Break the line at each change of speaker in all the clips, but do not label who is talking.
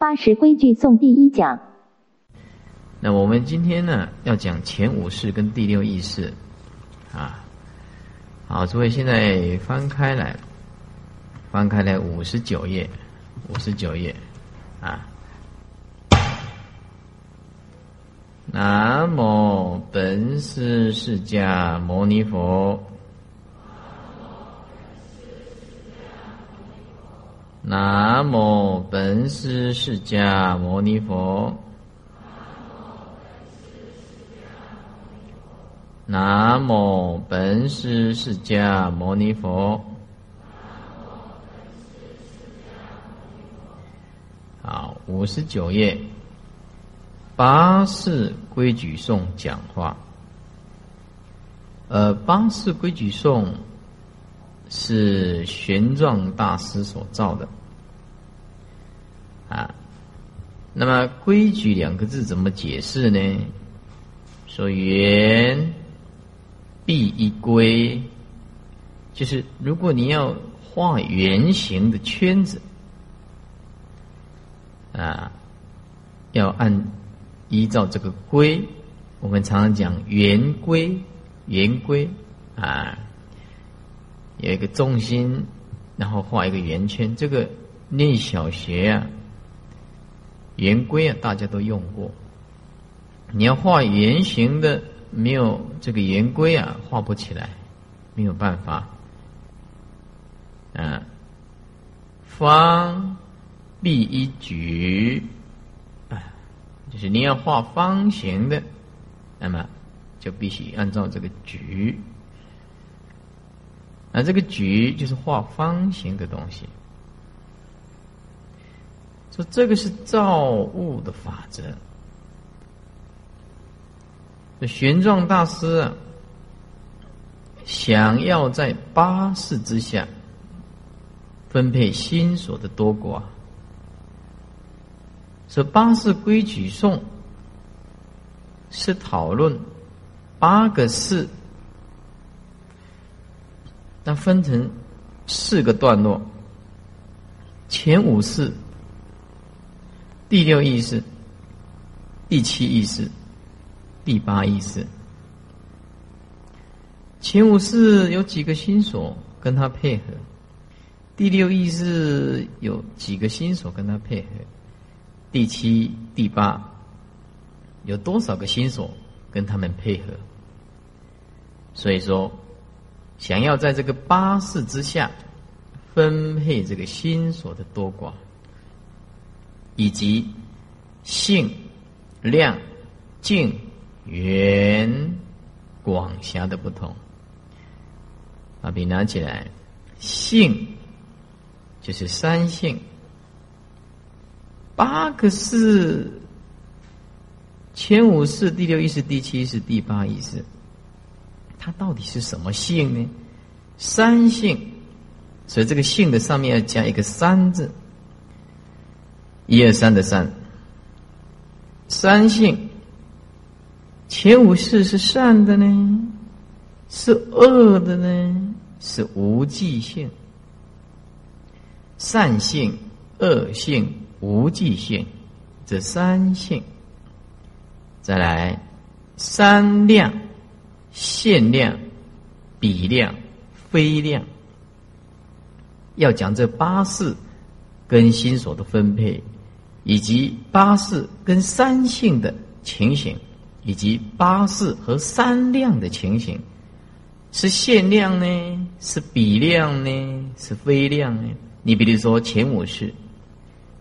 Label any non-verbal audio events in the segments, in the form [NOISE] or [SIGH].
八十规矩颂第一讲。
那我们今天呢，要讲前五式跟第六意识，啊，好，诸位现在翻开来，翻开来五十九页，五十九页，啊，南无本师释迦牟尼佛。南无本师释迦牟尼佛。南无本师释迦牟尼佛。好，五十九页，八世规矩颂讲话。呃，八世规矩颂是玄奘大师所造的。啊，那么“规矩”两个字怎么解释呢？说“圆必一规”，就是如果你要画圆形的圈子，啊，要按依照这个规，我们常常讲圆规，圆规啊，有一个重心，然后画一个圆圈。这个念小学啊。圆规啊，大家都用过。你要画圆形的，没有这个圆规啊，画不起来，没有办法。啊，方必一矩啊，就是你要画方形的，那么就必须按照这个矩。啊，这个矩就是画方形的东西。说这个是造物的法则。玄奘大师啊，想要在八世之下分配心所的多寡，这八世规矩颂是讨论八个世，那分成四个段落，前五世。第六意识、第七意识、第八意识，前五世有几个心所跟他配合？第六意识有几个心所跟他配合？第七、第八有多少个心所跟他们配合？所以说，想要在这个八世之下分配这个心所的多寡。以及性、量、径、圆、广狭的不同，把笔拿起来。性就是三性，八个是前五世、第六意识、第七意识、第八意识，它到底是什么性呢？三性，所以这个性的上面要加一个三字。一二三的三，三性，前五世是善的呢，是恶的呢，是无记性。善性、恶性、无记性，这三性。再来，三量、限量、比量、非量，要讲这八事跟心所的分配。以及八事跟三性的情形，以及八事和三量的情形，是限量呢？是比量呢？是非量呢？你比如说前五世，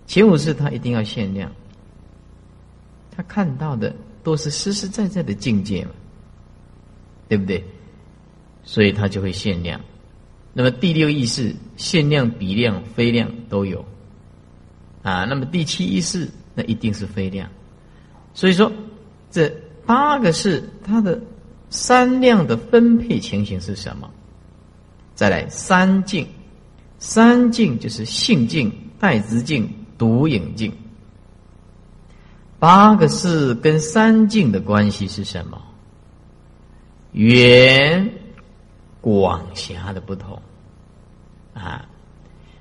前五世他一定要限量，他看到的都是实实在在的境界嘛，对不对？所以他就会限量。那么第六意识，限量、比量、非量都有。啊，那么第七意识那一定是非量，所以说这八个是它的三量的分配情形是什么？再来三境，三境就是性境、代之境、独影境。八个是跟三境的关系是什么？圆、广、狭的不同啊。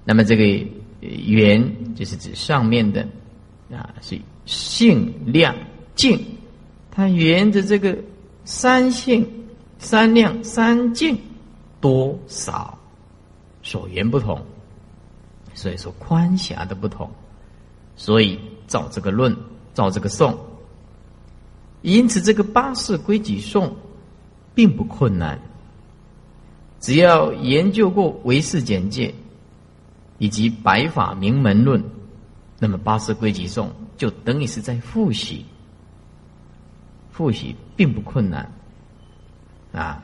那么这个。圆就是指上面的啊，是性量净，它沿着这个三性、三量、三净多少所缘不同，所以说宽狭的不同，所以照这个论，照这个颂，因此这个八世归己颂并不困难。只要研究过唯识简介以及白法名门论，那么八识归集颂就等于是在复习。复习并不困难啊，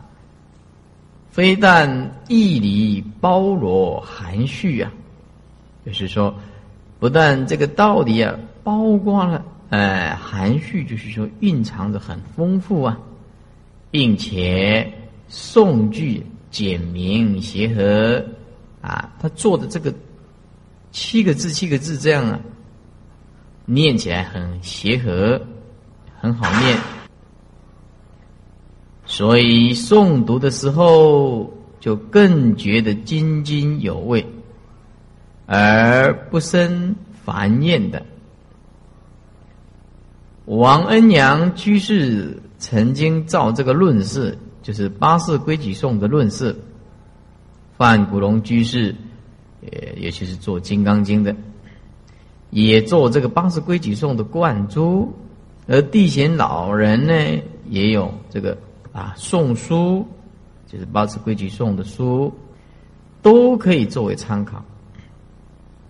非但义理包罗含蓄啊，就是说，不但这个道理啊包括了，哎，含蓄就是说蕴藏着很丰富啊，并且宋句。简明协和啊，他做的这个七个字七个字这样啊，念起来很协和，很好念，所以诵读的时候就更觉得津津有味，而不生烦厌的。王恩阳居士曾经照这个论事。就是八世归己颂的论释，范古龙居士，呃，也就是做《金刚经》的，也做这个八世归己颂的灌注，而地贤老人呢，也有这个啊宋书，就是八世归己颂的书，都可以作为参考。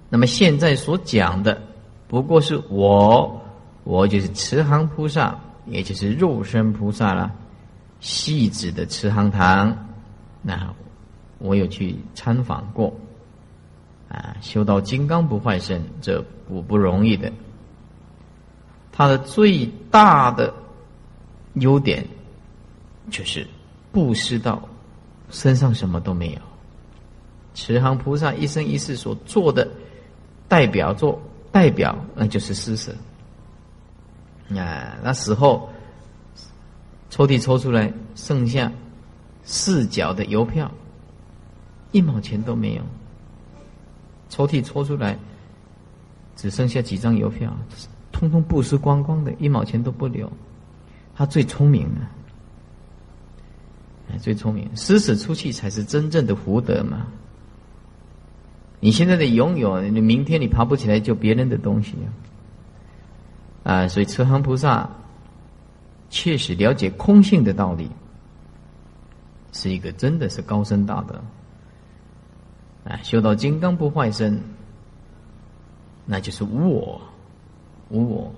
那么现在所讲的，不过是我，我就是慈航菩萨，也就是肉身菩萨了。细致的慈航堂，那我有去参访过，啊，修到金刚不坏身，这不不容易的。他的最大的优点就是布施到身上什么都没有。慈航菩萨一生一世所做的代表作，代表那就是施舍。啊，那时候。抽屉抽出来，剩下四角的邮票，一毛钱都没有。抽屉抽出来，只剩下几张邮票，通通布施光光的，一毛钱都不留。他最聪明了，哎，最聪明，施舍出去才是真正的福德嘛。你现在的拥有，你明天你爬不起来，就别人的东西啊。啊，所以慈航菩萨。确实了解空性的道理，是一个真的是高深大德。啊，修到金刚不坏身，那就是无我，无我。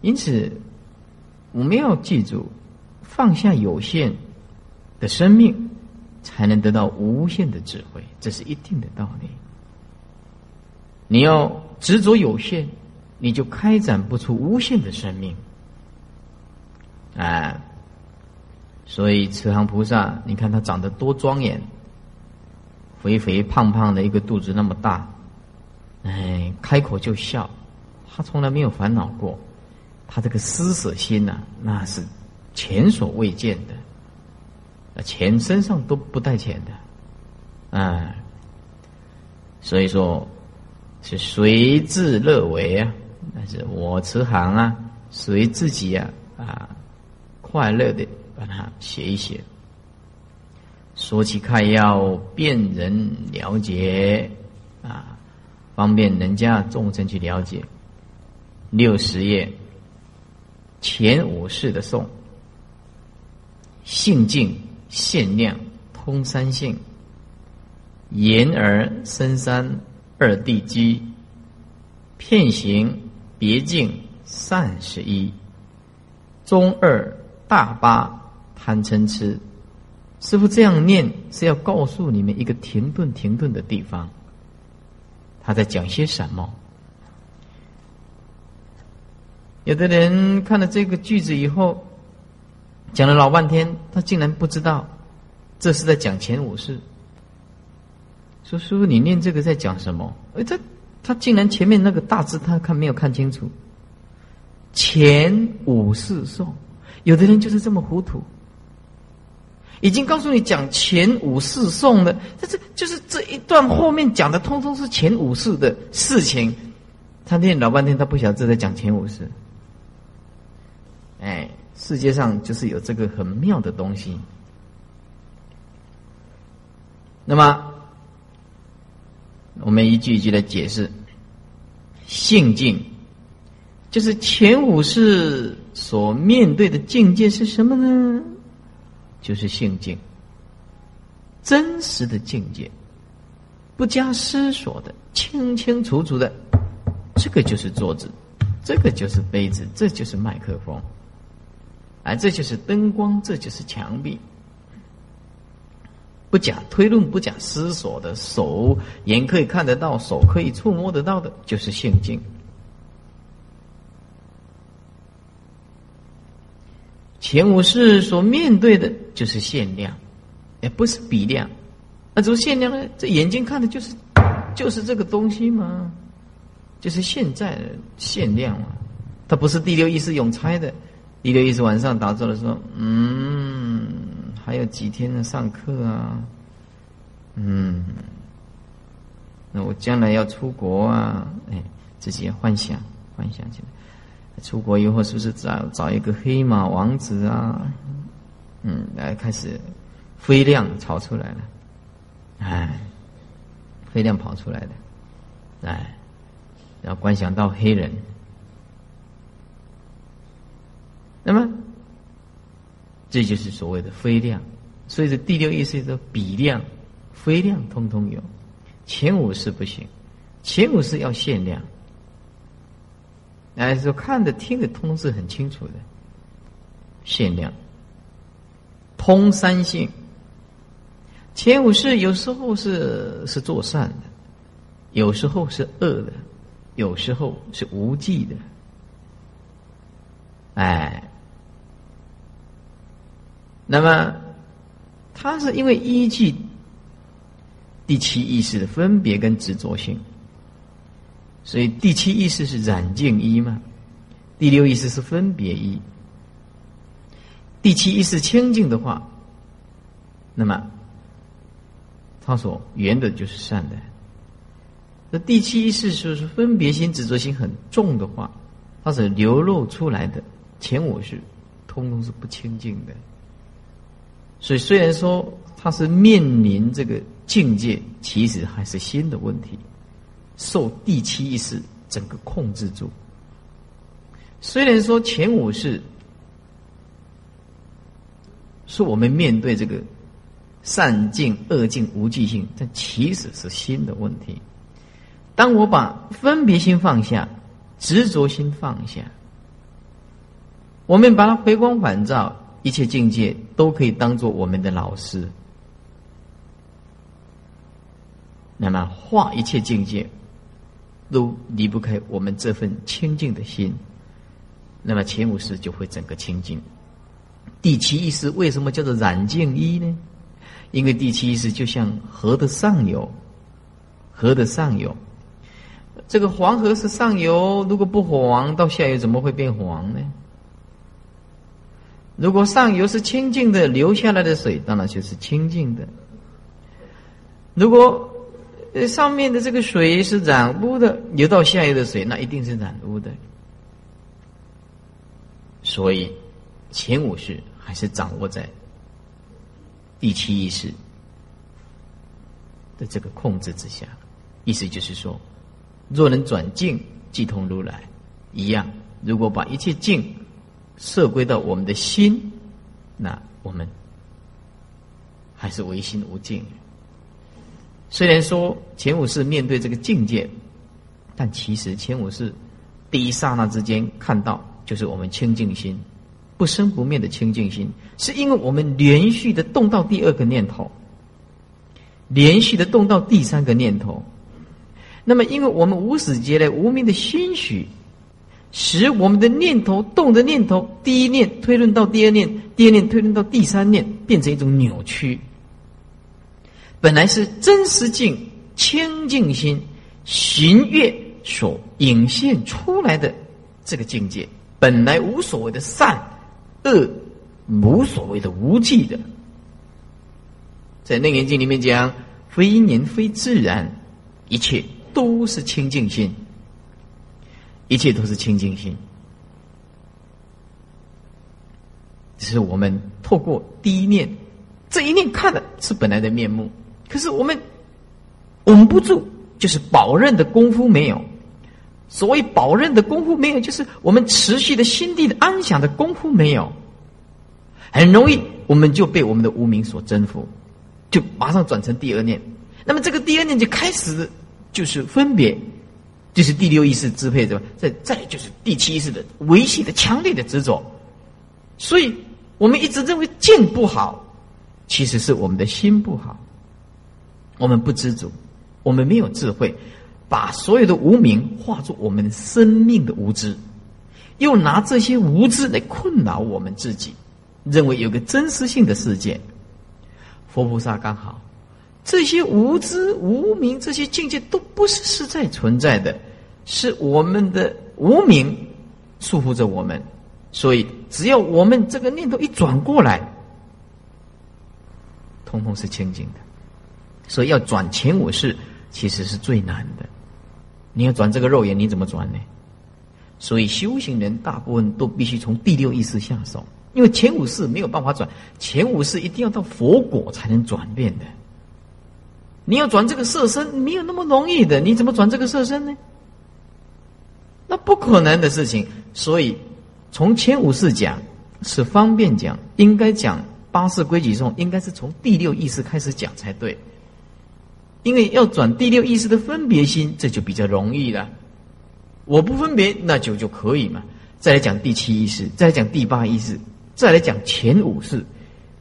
因此，我们要记住，放下有限的生命，才能得到无限的智慧，这是一定的道理。你要执着有限，你就开展不出无限的生命。哎，所以慈航菩萨，你看他长得多庄严，肥肥胖胖的一个肚子那么大，哎，开口就笑，他从来没有烦恼过，他这个施舍心呐，那是前所未见的，钱身上都不带钱的，啊，所以说，是随自乐为啊，那是我慈航啊，随自己啊啊。快乐的把它写一写，说起看要辨人了解。啊，方便人家众生去了解。六十页前五世的颂，性净限量通三性，言而深三二地基，片行别境善十一，中二。大巴贪嗔痴，师傅这样念是要告诉你们一个停顿停顿的地方。他在讲些什么？有的人看了这个句子以后，讲了老半天，他竟然不知道这是在讲前五世。说师傅，你念这个在讲什么？哎，他他竟然前面那个大字他看没有看清楚。前五世颂。有的人就是这么糊涂，已经告诉你讲前五世颂的，这这就是这一段后面讲的，通通是前五世的事情，他念老半天，他不晓得这在讲前五世。哎，世界上就是有这个很妙的东西。那么，我们一句一句来解释。性境，就是前五世所面对的境界是什么呢？就是性境，真实的境界，不加思索的，清清楚楚的，这个就是桌子，这个就是杯子，这就是麦克风，啊，这就是灯光，这就是墙壁。不假推论，不假思索的手眼可以看得到，手可以触摸得到的，就是性境。前五世所面对的就是限量，也不是比量。那怎么限量呢？这眼睛看的就是就是这个东西吗？就是现在的限量嘛。它不是第六意识永猜的。第六意识晚上打坐的时候，嗯。还有几天的上课啊，嗯，那我将来要出国啊，哎，自己幻想幻想起来，出国以后是不是找找一个黑马王子啊？嗯，来开始飞量炒出来了，哎，飞量跑出来的，哎，然后观想到黑人，那么。这就是所谓的飞量，所以这第六意识的比量、非量通通有，前五是不行，前五是要限量。哎，说看的、听的，通是很清楚的，限量，通三性。前五世有时候是是做善的，有时候是恶的，有时候是无忌的，哎。那么，他是因为依据第七意识的分别跟执着性，所以第七意识是染净一嘛，第六意识是分别一。第七意识清净的话，那么它所缘的就是善的。那第七意识就是分别心、执着心很重的话，它是流露出来的前五是通通是不清净的。所以，虽然说他是面临这个境界，其实还是心的问题，受第七意识整个控制住。虽然说前五是，是我们面对这个善境、恶境、无记性，但其实是心的问题。当我把分别心放下，执着心放下，我们把它回光返照。一切境界都可以当做我们的老师，那么化一切境界都离不开我们这份清净的心，那么前五识就会整个清净。第七意识为什么叫做染净一呢？因为第七意识就像河的上游，河的上游，这个黄河是上游，如果不黄，到下游怎么会变黄呢？如果上游是清净的，流下来的水当然就是清净的。如果呃上面的这个水是染污的，流到下游的水那一定是染污的。所以前五识还是掌握在第七意识的这个控制之下。意思就是说，若能转境，即同如来一样。如果把一切境。摄归到我们的心，那我们还是唯心无境。虽然说前五世面对这个境界，但其实前五世第一刹那之间看到，就是我们清净心，不生不灭的清净心，是因为我们连续的动到第二个念头，连续的动到第三个念头，那么因为我们无始劫来无名的心许。使我们的念头动的念头，第一念推论到第二念，第二念推论到第三念，变成一种扭曲。本来是真实境、清净心、行乐所引现出来的这个境界，本来无所谓的善恶，无所谓的无忌的。在《楞严经》里面讲，非因缘非自然，一切都是清净心。一切都是清净心。只是我们透过第一念，这一念看的是本来的面目，可是我们稳不住，就是保任的功夫没有。所谓保任的功夫没有，就是我们持续的心地的安详的功夫没有，很容易我们就被我们的无名所征服，就马上转成第二念。那么这个第二念就开始就是分别，就是第六意识支配着，再再就是第七意识的维系的强烈的执着，所以。我们一直认为剑不好，其实是我们的心不好。我们不知足，我们没有智慧，把所有的无名化作我们生命的无知，又拿这些无知来困扰我们自己，认为有个真实性的世界。佛菩萨刚好，这些无知无名这些境界都不是实在存在的，是我们的无名束缚着我们。所以，只要我们这个念头一转过来，通通是清净的。所以，要转前五世，其实是最难的。你要转这个肉眼，你怎么转呢？所以，修行人大部分都必须从第六意识下手，因为前五世没有办法转，前五世一定要到佛果才能转变的。你要转这个色身，没有那么容易的。你怎么转这个色身呢？那不可能的事情。所以。从前五世讲是方便讲，应该讲八世规矩中，应该是从第六意识开始讲才对。因为要转第六意识的分别心，这就比较容易了。我不分别，那就就可以嘛。再来讲第七意识，再来讲第八意识，再来讲前五式。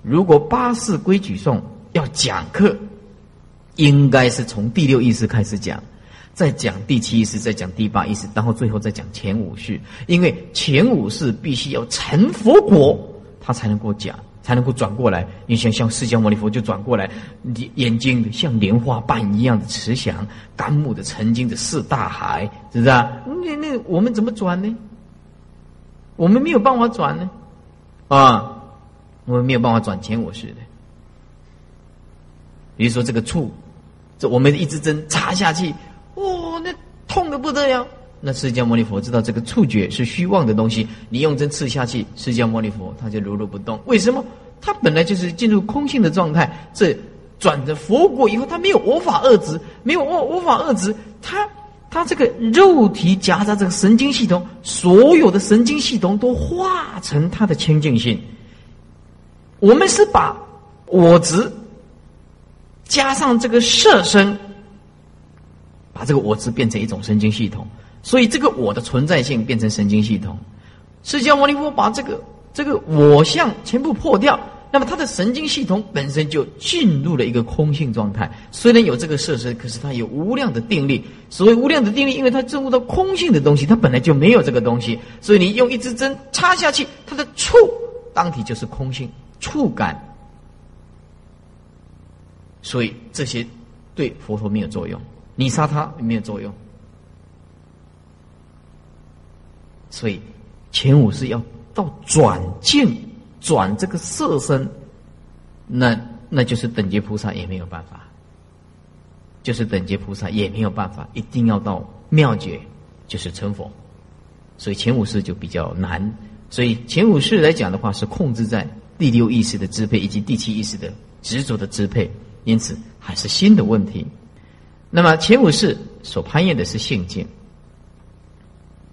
如果八式规矩颂要讲课，应该是从第六意识开始讲。再讲第七意识，再讲第八意识，然后最后再讲前五式。因为前五式必须要成佛果，他才能够讲，才能够转过来。你想像释迦牟尼佛就转过来，眼眼睛像莲花瓣一样的慈祥，甘木的曾经的四大海，是不是啊？那那我们怎么转呢？我们没有办法转呢，啊，我们没有办法转前我是的。比如说这个醋，这我们一支针插下去。哇，那痛的不得了！那释迦牟尼佛知道这个触觉是虚妄的东西，你用针刺下去，释迦牟尼佛他就如如不动。为什么？他本来就是进入空性的状态。这转着佛果以后，他没有我法二执，没有我无法二执，他他这个肉体夹杂这个神经系统，所有的神经系统都化成他的清净性。我们是把我执加上这个色身。把这个我执变成一种神经系统，所以这个我的存在性变成神经系统。释迦牟尼佛把这个这个我相全部破掉，那么他的神经系统本身就进入了一个空性状态。虽然有这个设施，可是它有无量的定力。所谓无量的定力，因为它进入到空性的东西，它本来就没有这个东西。所以你用一支针插下去，它的触当体就是空性触感。所以这些对佛陀没有作用。你杀他没有作用，所以前五是要到转境转这个色身，那那就是等级菩萨也没有办法，就是等级菩萨也没有办法，一定要到妙觉，就是成佛。所以前五世就比较难，所以前五世来讲的话是控制在第六意识的支配以及第七意识的执着的支配，因此还是新的问题。那么前五世所攀岩的是性境，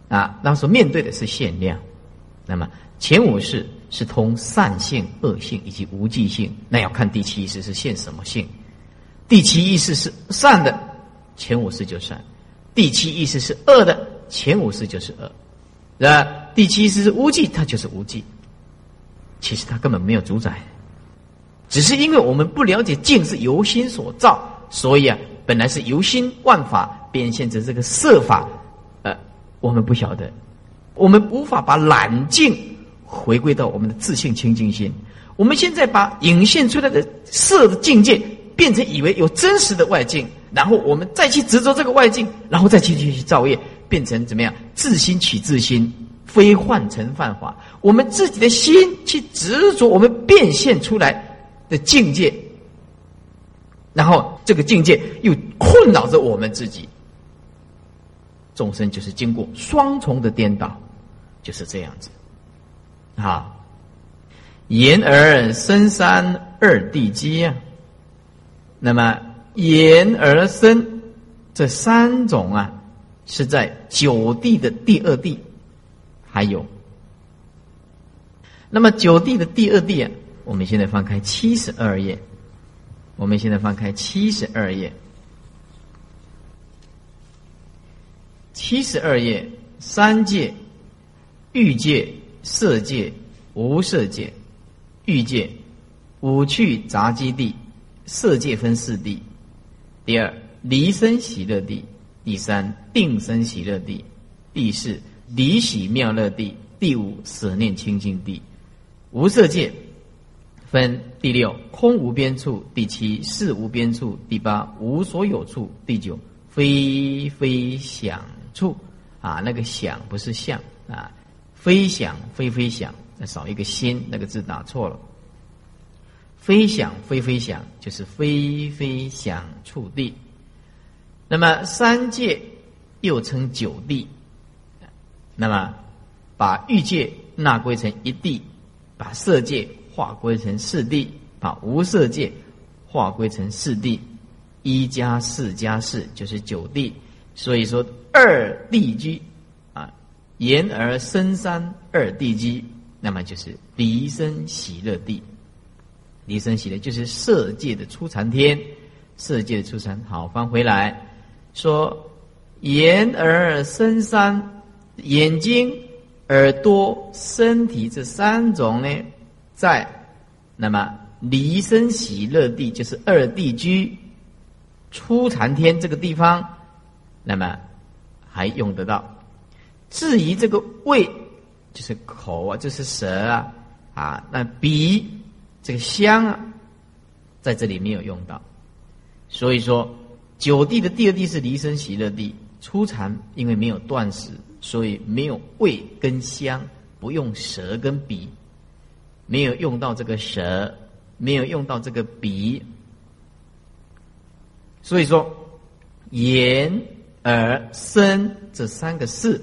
啊，那所面对的是限量。那么前五世是通善性、恶性以及无记性，那要看第七意识是现什么性。第七意识是善的，前五世就善；第七意识是恶的，前五世就是恶。那第七意识是无记，它就是无记。其实它根本没有主宰，只是因为我们不了解境是由心所造，所以啊。本来是由心万法变现成这个色法，我们不晓得，我们无法把懒境回归到我们的自信清净心。我们现在把引现出来的色的境界变成以为有真实的外境，然后我们再去执着这个外境，然后再去去去造业，变成怎么样？自心取自心，非幻成幻法。我们自己的心去执着我们变现出来的境界。然后这个境界又困扰着我们自己，众生就是经过双重的颠倒，就是这样子。啊，言而生三二地基啊。那么言而生这三种啊，是在九地的第二地，还有。那么九地的第二地啊，我们现在翻开七十二页。我们现在翻开七十二页。七十二页，三界、欲界、色界、无色界。欲界五趣杂基地，色界分四地。第二，离生喜乐地；第三，定生喜乐地；第四，离喜妙乐地；第五，舍念清净地。无色界分第六，空无边处；第七，事无边处；第八，无所有处；第九，非非想。处。啊，那个想不是相啊，非想非非想，少一个心，那个字打错了。非想非非想，就是非非想处地。那么三界又称九地，那么把欲界纳归成一地。把色界划归成四地，把无色界划归成四地，一加四加四就是九地。所以说二地居啊，言而生三二地居，那么就是离生喜乐地。离生喜乐就是色界的初禅天，色界的初禅。好，翻回来说言而生三眼睛。耳朵、身体这三种呢，在那么离生喜乐地，就是二地居初禅天这个地方，那么还用得到。至于这个胃，就是口啊，就是舌啊，啊，那鼻这个香啊，在这里没有用到。所以说，九地的第二地是离生喜乐地，初禅因为没有断食。所以没有胃跟香，不用舌跟鼻，没有用到这个舌，没有用到这个鼻。所以说，言、耳、身这三个事，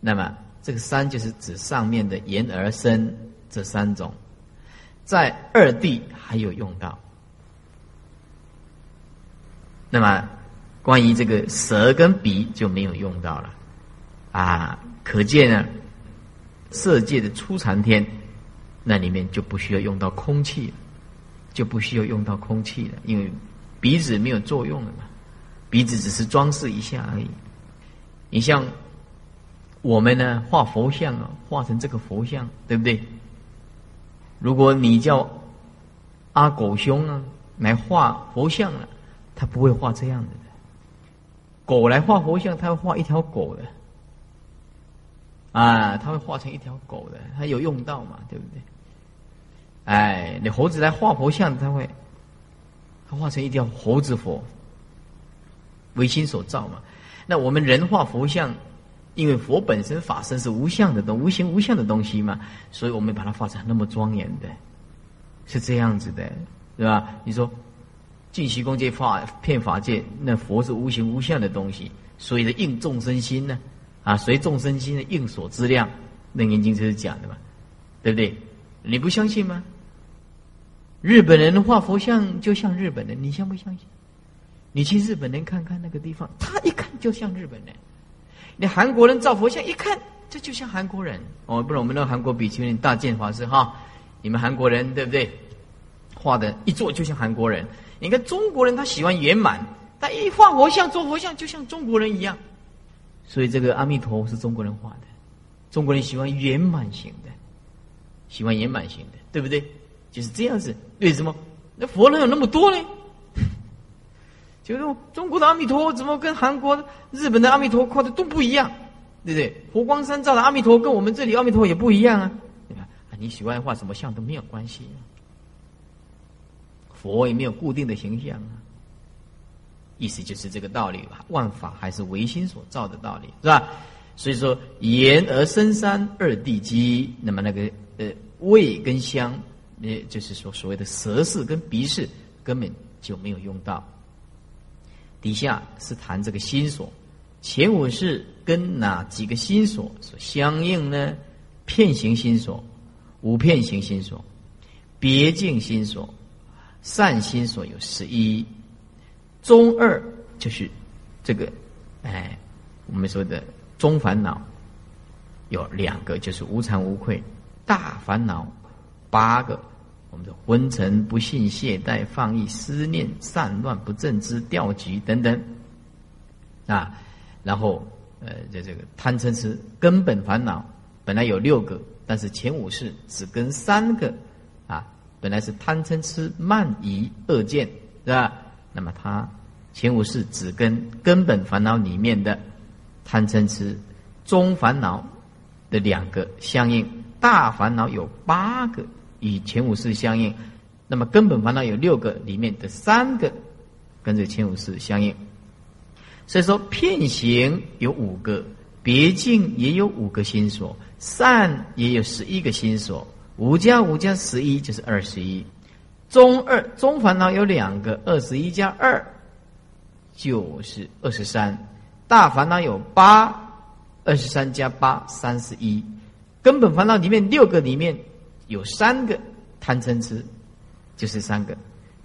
那么这个三就是指上面的言、而生这三种，在二地还有用到。那么关于这个舌跟鼻就没有用到了。啊，可见呢，色界的初禅天，那里面就不需要用到空气，就不需要用到空气了，因为鼻子没有作用了嘛，鼻子只是装饰一下而已。你像我们呢，画佛像啊，画成这个佛像，对不对？如果你叫阿狗兄啊来画佛像了，他不会画这样的。狗来画佛像，他会画一条狗的。啊，他会画成一条狗的，他有用到嘛？对不对？哎，你猴子来画佛像，他会，他画成一条猴子佛，唯心所造嘛。那我们人画佛像，因为佛本身法身是无相的东，无形无相的东西嘛，所以我们把它画成那么庄严的，是这样子的，对吧？你说，净虚空界法骗法界，那佛是无形无相的东西，所以的应众生心呢？啊，随众生心的应所之量，楞严经就是讲的嘛，对不对？你不相信吗？日本人画佛像就像日本人，你相不相信？你去日本人看看那个地方，他一看就像日本人。你韩国人造佛像一看，这就像韩国人。哦，不然我们那个韩国比丘尼大建法师哈，你们韩国人对不对？画的一做就像韩国人。你看中国人他喜欢圆满，他一画佛像做佛像就像中国人一样。所以这个阿弥陀是中国人画的，中国人喜欢圆满型的，喜欢圆满型的，对不对？就是这样子。为什么？那佛能有那么多呢？就是中国的阿弥陀佛怎么跟韩国、日本的阿弥陀画的都不一样，对不对？佛光山照的阿弥陀跟我们这里阿弥陀佛也不一样啊。你看，你喜欢画什么像都没有关系，佛也没有固定的形象啊。意思就是这个道理吧，万法还是唯心所造的道理，是吧？所以说，言而生三二地基，那么那个呃味跟香，也就是说所谓的舌识跟鼻识根本就没有用到。底下是谈这个心所，前五世跟哪几个心所所相应呢？片行心所、五片行心所、别境心所、善心所有十一，中二就是这个，哎，我们说的中烦恼有两个，就是无惭无愧；大烦恼八个。我们的昏沉、不信、懈怠、放逸、思念、散乱、不正知、掉局等等，啊，然后呃，在这个贪嗔痴根本烦恼本来有六个，但是前五世只跟三个，啊，本来是贪嗔痴慢疑恶见，是吧？那么它前五世只跟根本烦恼里面的贪嗔痴中烦恼的两个相应，大烦恼有八个。与前五世相应，那么根本烦恼有六个，里面的三个跟这前五世相应。所以说，片行有五个，别境也有五个心所，善也有十一个心所，五加五加十一就是二十一。中二中烦恼有两个，二十一加二就是二十三。大烦恼有八，二十三加八三十一。根本烦恼里面六个里面。有三个贪嗔痴，就是三个，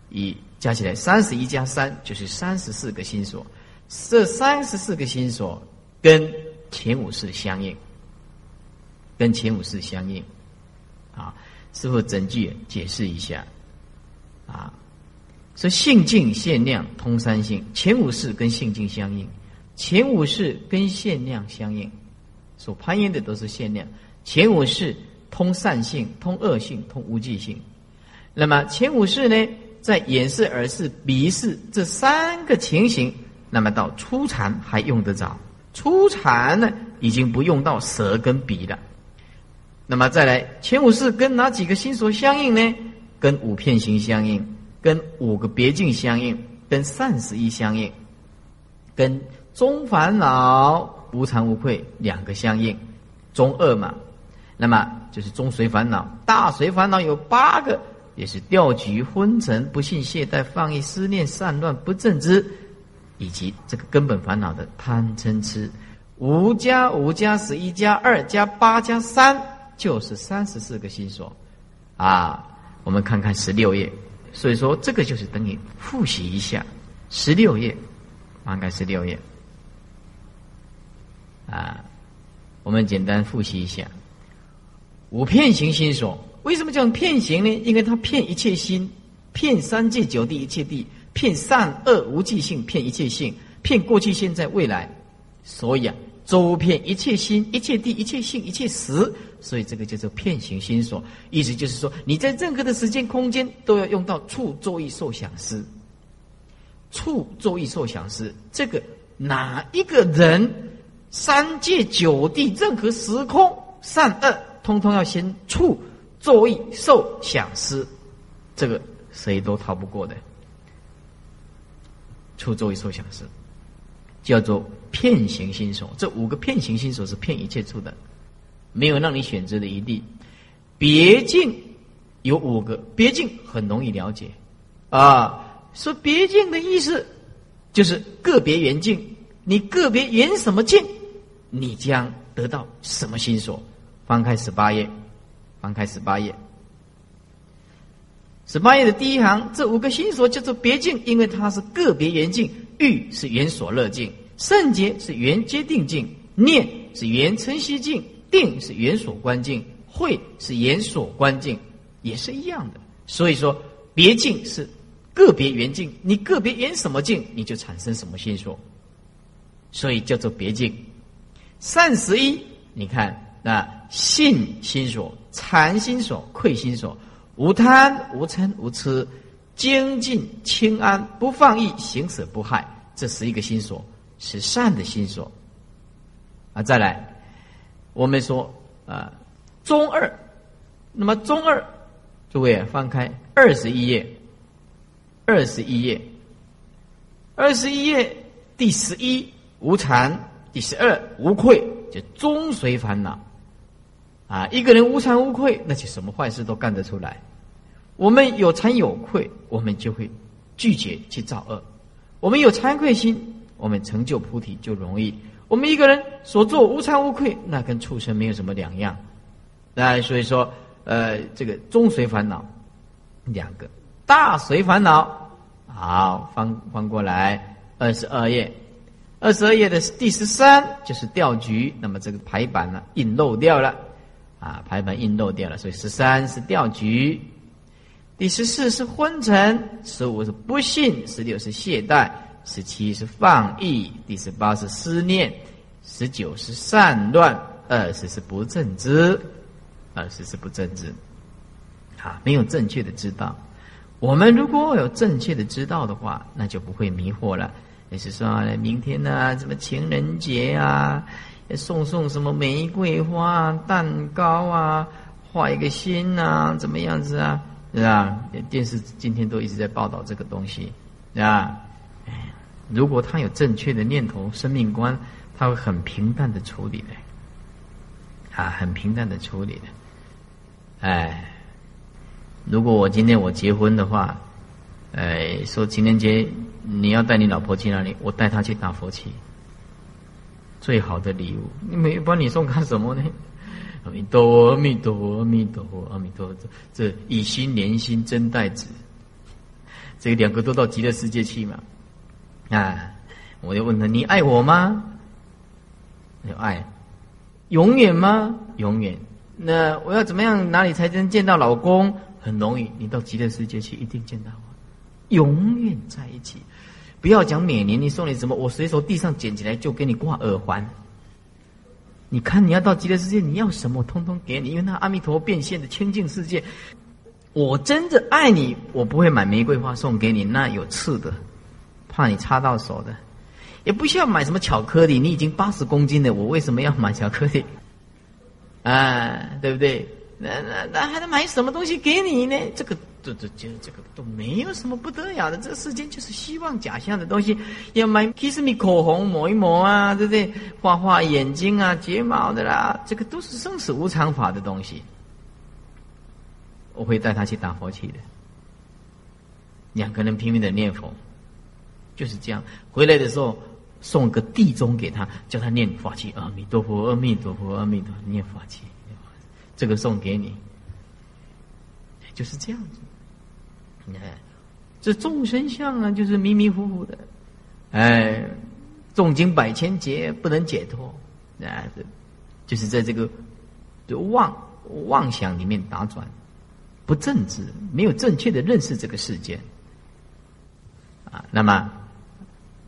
一加起来三十一加三就是三十四个心所。这三十四个心所跟前五世相应，跟前五世相应。啊，师傅整句解释一下。啊，说性境限量通三性，前五世跟性境相应，前五世跟限量相应，所攀岩的都是限量，前五世。通善性、通恶性、通无记性。那么前五世呢，在眼视、耳视、鼻视这三个情形，那么到初禅还用得着。初禅呢，已经不用到舌跟鼻了。那么再来，前五世跟哪几个心所相应呢？跟五片形相应，跟五个别境相应，跟善十一相应，跟中烦恼无惭无愧两个相应，中二嘛。那么就是中随烦恼，大随烦恼有八个，也是掉局、昏沉、不信、懈怠、放逸、思念、散乱、不正知，以及这个根本烦恼的贪嗔痴。五加五加十一加二加八加三，就是三十四个心所。啊，我们看看十六页。所以说，这个就是等于复习一下十六页，翻开十六页。啊，我们简单复习一下。五片行心所，为什么叫片行呢？因为它骗一切心，骗三界九地一切地，骗善恶无记性，骗一切性，骗过去、现在、未来。所以啊，周遍一切心、一切地、一切性、一切时，所以这个叫做片行心所。意思就是说，你在任何的时间空间都要用到处作意受想思，处作意受想思。这个哪一个人，三界九地任何时空善恶。通通要先触、作意、受、想、思，这个谁都逃不过的。触、作意、受、想、思，叫做片行心所。这五个片行心所是骗一切处的，没有让你选择的余地。别境有五个，别境很容易了解啊。说别境的意思就是个别缘境，你个别缘什么境，你将得到什么心所。翻开十八页，翻开十八页。十八页的第一行，这五个心所叫做别境，因为它是个别缘境。欲是缘所乐境，圣洁是缘接定境，念是缘称息境，定是缘所观境，慧是缘所观境，也是一样的。所以说，别境是个别缘境，你个别缘什么境，你就产生什么心所，所以叫做别境。善十一，你看。那信心所、禅心所、愧心所，无贪、无嗔、无痴，精进、清安、不放逸、行舍不害，这十一个心所是善的心所。啊，再来，我们说啊，中二，那么中二，诸位翻开二十一页，二十一页，二十一页第十一无惭，第十二无愧，就中随烦恼。啊，一个人无惭无愧，那就什么坏事都干得出来。我们有惭有愧，我们就会拒绝去造恶。我们有惭愧心，我们成就菩提就容易。我们一个人所做无惭无愧，那跟畜生没有什么两样。那所以说，呃，这个中随烦恼两个，大随烦恼。好，翻翻过来二十二页，二十二页的第十三就是钓局。那么这个排版呢，印漏掉了啊，排版印漏掉了，所以十三是调局。第十四是昏沉，十五是不信，十六是懈怠，十七是放逸，第十八是思念，十九是散乱，二十是不正知，二十是不正知，啊，没有正确的知道。我们如果有正确的知道的话，那就不会迷惑了。也是说，明天呢，什么情人节啊，送送什么玫瑰花、蛋糕啊，画一个心啊，怎么样子啊？是吧？电视今天都一直在报道这个东西，是吧？如果他有正确的念头、生命观，他会很平淡的处理的，啊，很平淡的处理的。哎，如果我今天我结婚的话，哎，说情人节你要带你老婆去哪里？我带她去打佛七，最好的礼物。你没帮你送干什么呢？阿弥陀佛，阿弥陀佛，阿弥陀佛，阿弥陀佛。这以心连心，真待子。这两个都到极乐世界去嘛？啊！我就问他：你爱我吗？有爱，永远吗？永远。那我要怎么样？哪里才能见到老公？很容易，你到极乐世界去，一定见到我，永远在一起。不要讲每年你送你什么，我随手地上捡起来就给你挂耳环。你看，你要到极乐世界，你要什么，通通给你，因为那阿弥陀变现的清净世界。我真的爱你，我不会买玫瑰花送给你，那有刺的，怕你插到手的。也不需要买什么巧克力，你已经八十公斤了，我为什么要买巧克力？啊，对不对？那那那还能买什么东西给你呢？这个。这这这这个都没有什么不得了的，这世间就是希望假象的东西，要买 kiss me 口红抹一抹啊，对不对？画画眼睛啊、睫毛的啦，这个都是生死无常法的东西。我会带他去打佛七的，两个人拼命的念佛，就是这样。回来的时候送个地钟给他，叫他念法器，阿弥陀佛，阿弥陀佛，阿弥陀，念法器，这个送给你，就是这样子。哎，这众生相啊，就是迷迷糊糊的，哎，重经百千劫不能解脱，哎，就是在这个就妄妄想里面打转，不正直，没有正确的认识这个世界，啊，那么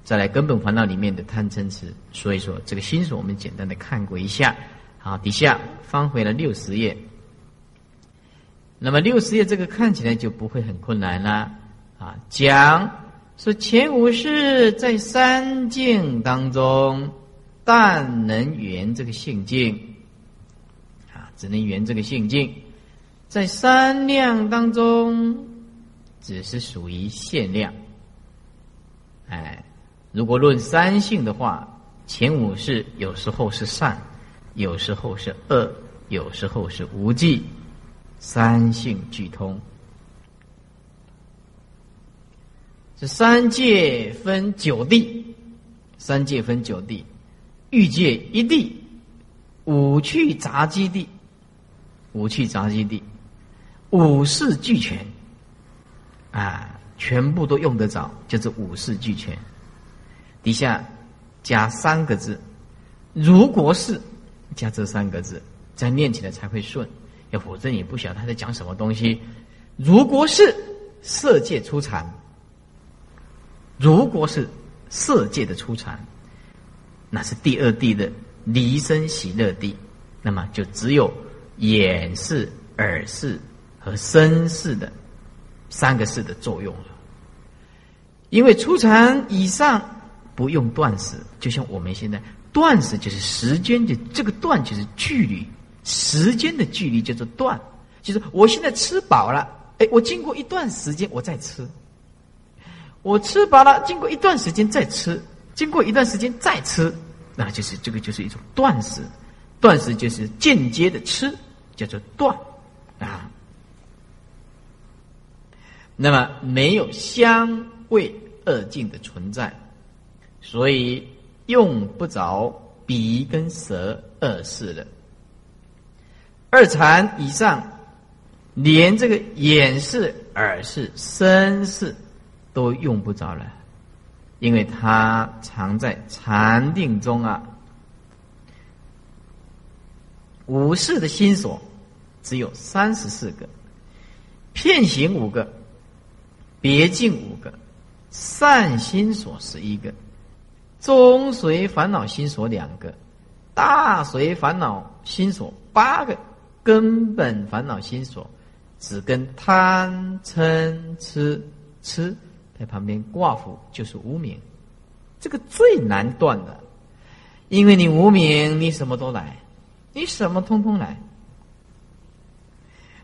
再来根本烦恼里面的贪嗔痴，所以说这个心所我们简单的看过一下，好，底下翻回了六十页。那么六十页这个看起来就不会很困难了啊！讲说前五世在三境当中，但能圆这个性境啊，只能圆这个性境，在三量当中，只是属于限量。哎，如果论三性的话，前五世有时候是善，有时候是恶，有时候是无忌。三性俱通，这三界分九地，三界分九地，欲界一地，五趣杂基地，五趣杂基地，五事俱全，啊，全部都用得着，就是五事俱全。底下加三个字，如果是加这三个字，再念起来才会顺。要否则你不晓得他在讲什么东西。如果是色界出禅，如果是色界的出禅，那是第二地的离生喜乐地，那么就只有眼视、耳视和身视的三个视的作用了。因为出禅以上不用断食，就像我们现在断食就是时间的这个断就是距离。时间的距离叫做断，就是我现在吃饱了，哎，我经过一段时间我再吃，我吃饱了，经过一段时间再吃，经过一段时间再吃，那就是这个就是一种断食，断食就是间接的吃，叫做断啊。那么没有香味二境的存在，所以用不着鼻跟舌二事了。二禅以上，连这个眼视、耳视、身视都用不着了，因为它藏在禅定中啊。五世的心所只有三十四个，片行五个，别境五个，善心所十一个，中随烦恼心所两个，大随烦恼心所八个，根本烦恼心所只跟贪嗔痴痴在旁边挂符，就是无名，这个最难断的，因为你无名，你什么都来。你什么通通来？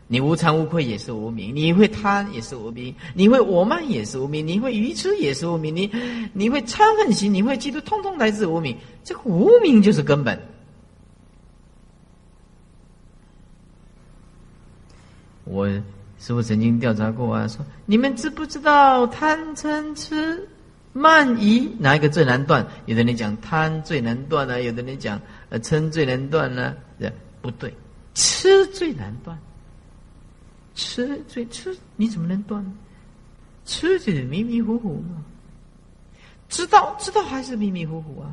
你无惭无愧也是无名，你会贪也是无名，你会我慢也是无名，你会愚痴也是无名，你你会嗔恨心，你会嫉妒，通通来自无名。这个无名就是根本。我师傅曾经调查过啊，说你们知不知道贪嗔痴慢疑哪一个最难断？有的人讲贪最难断呢，有的人讲。呃，嗔最难断呢？不对，吃最难断。吃最吃，你怎么能断？吃就是迷迷糊糊嘛。知道知道还是迷迷糊糊啊？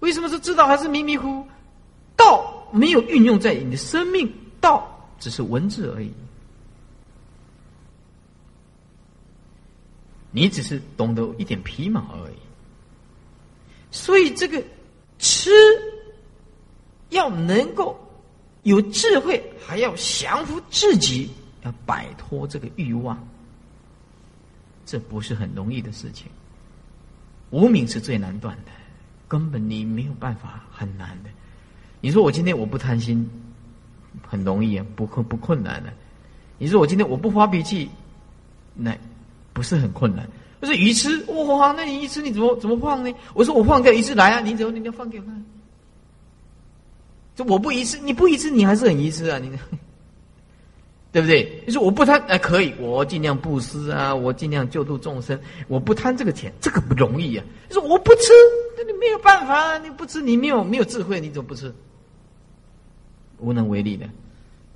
为什么是知道还是迷迷糊糊？道没有运用在你的生命，道只是文字而已。你只是懂得一点皮毛而已。所以这个。吃要能够有智慧，还要降服自己，要摆脱这个欲望，这不是很容易的事情。无名是最难断的，根本你没有办法，很难的。你说我今天我不贪心，很容易啊，不困不困难的。你说我今天我不发脾气，那不是很困难。不是愚痴哇？那你愚痴你怎么怎么放呢？我说我放掉愚痴来啊！你怎么你要放给我看？就我不一次，你不一次，你还是很愚痴啊！你 [LAUGHS] 对不对？你说我不贪哎，可以，我尽量布施啊，我尽量救度众生，我不贪这个钱，这个不容易啊！你说我不吃，那你没有办法啊，你不吃，你没有没有智慧，你怎么不吃？无能为力的，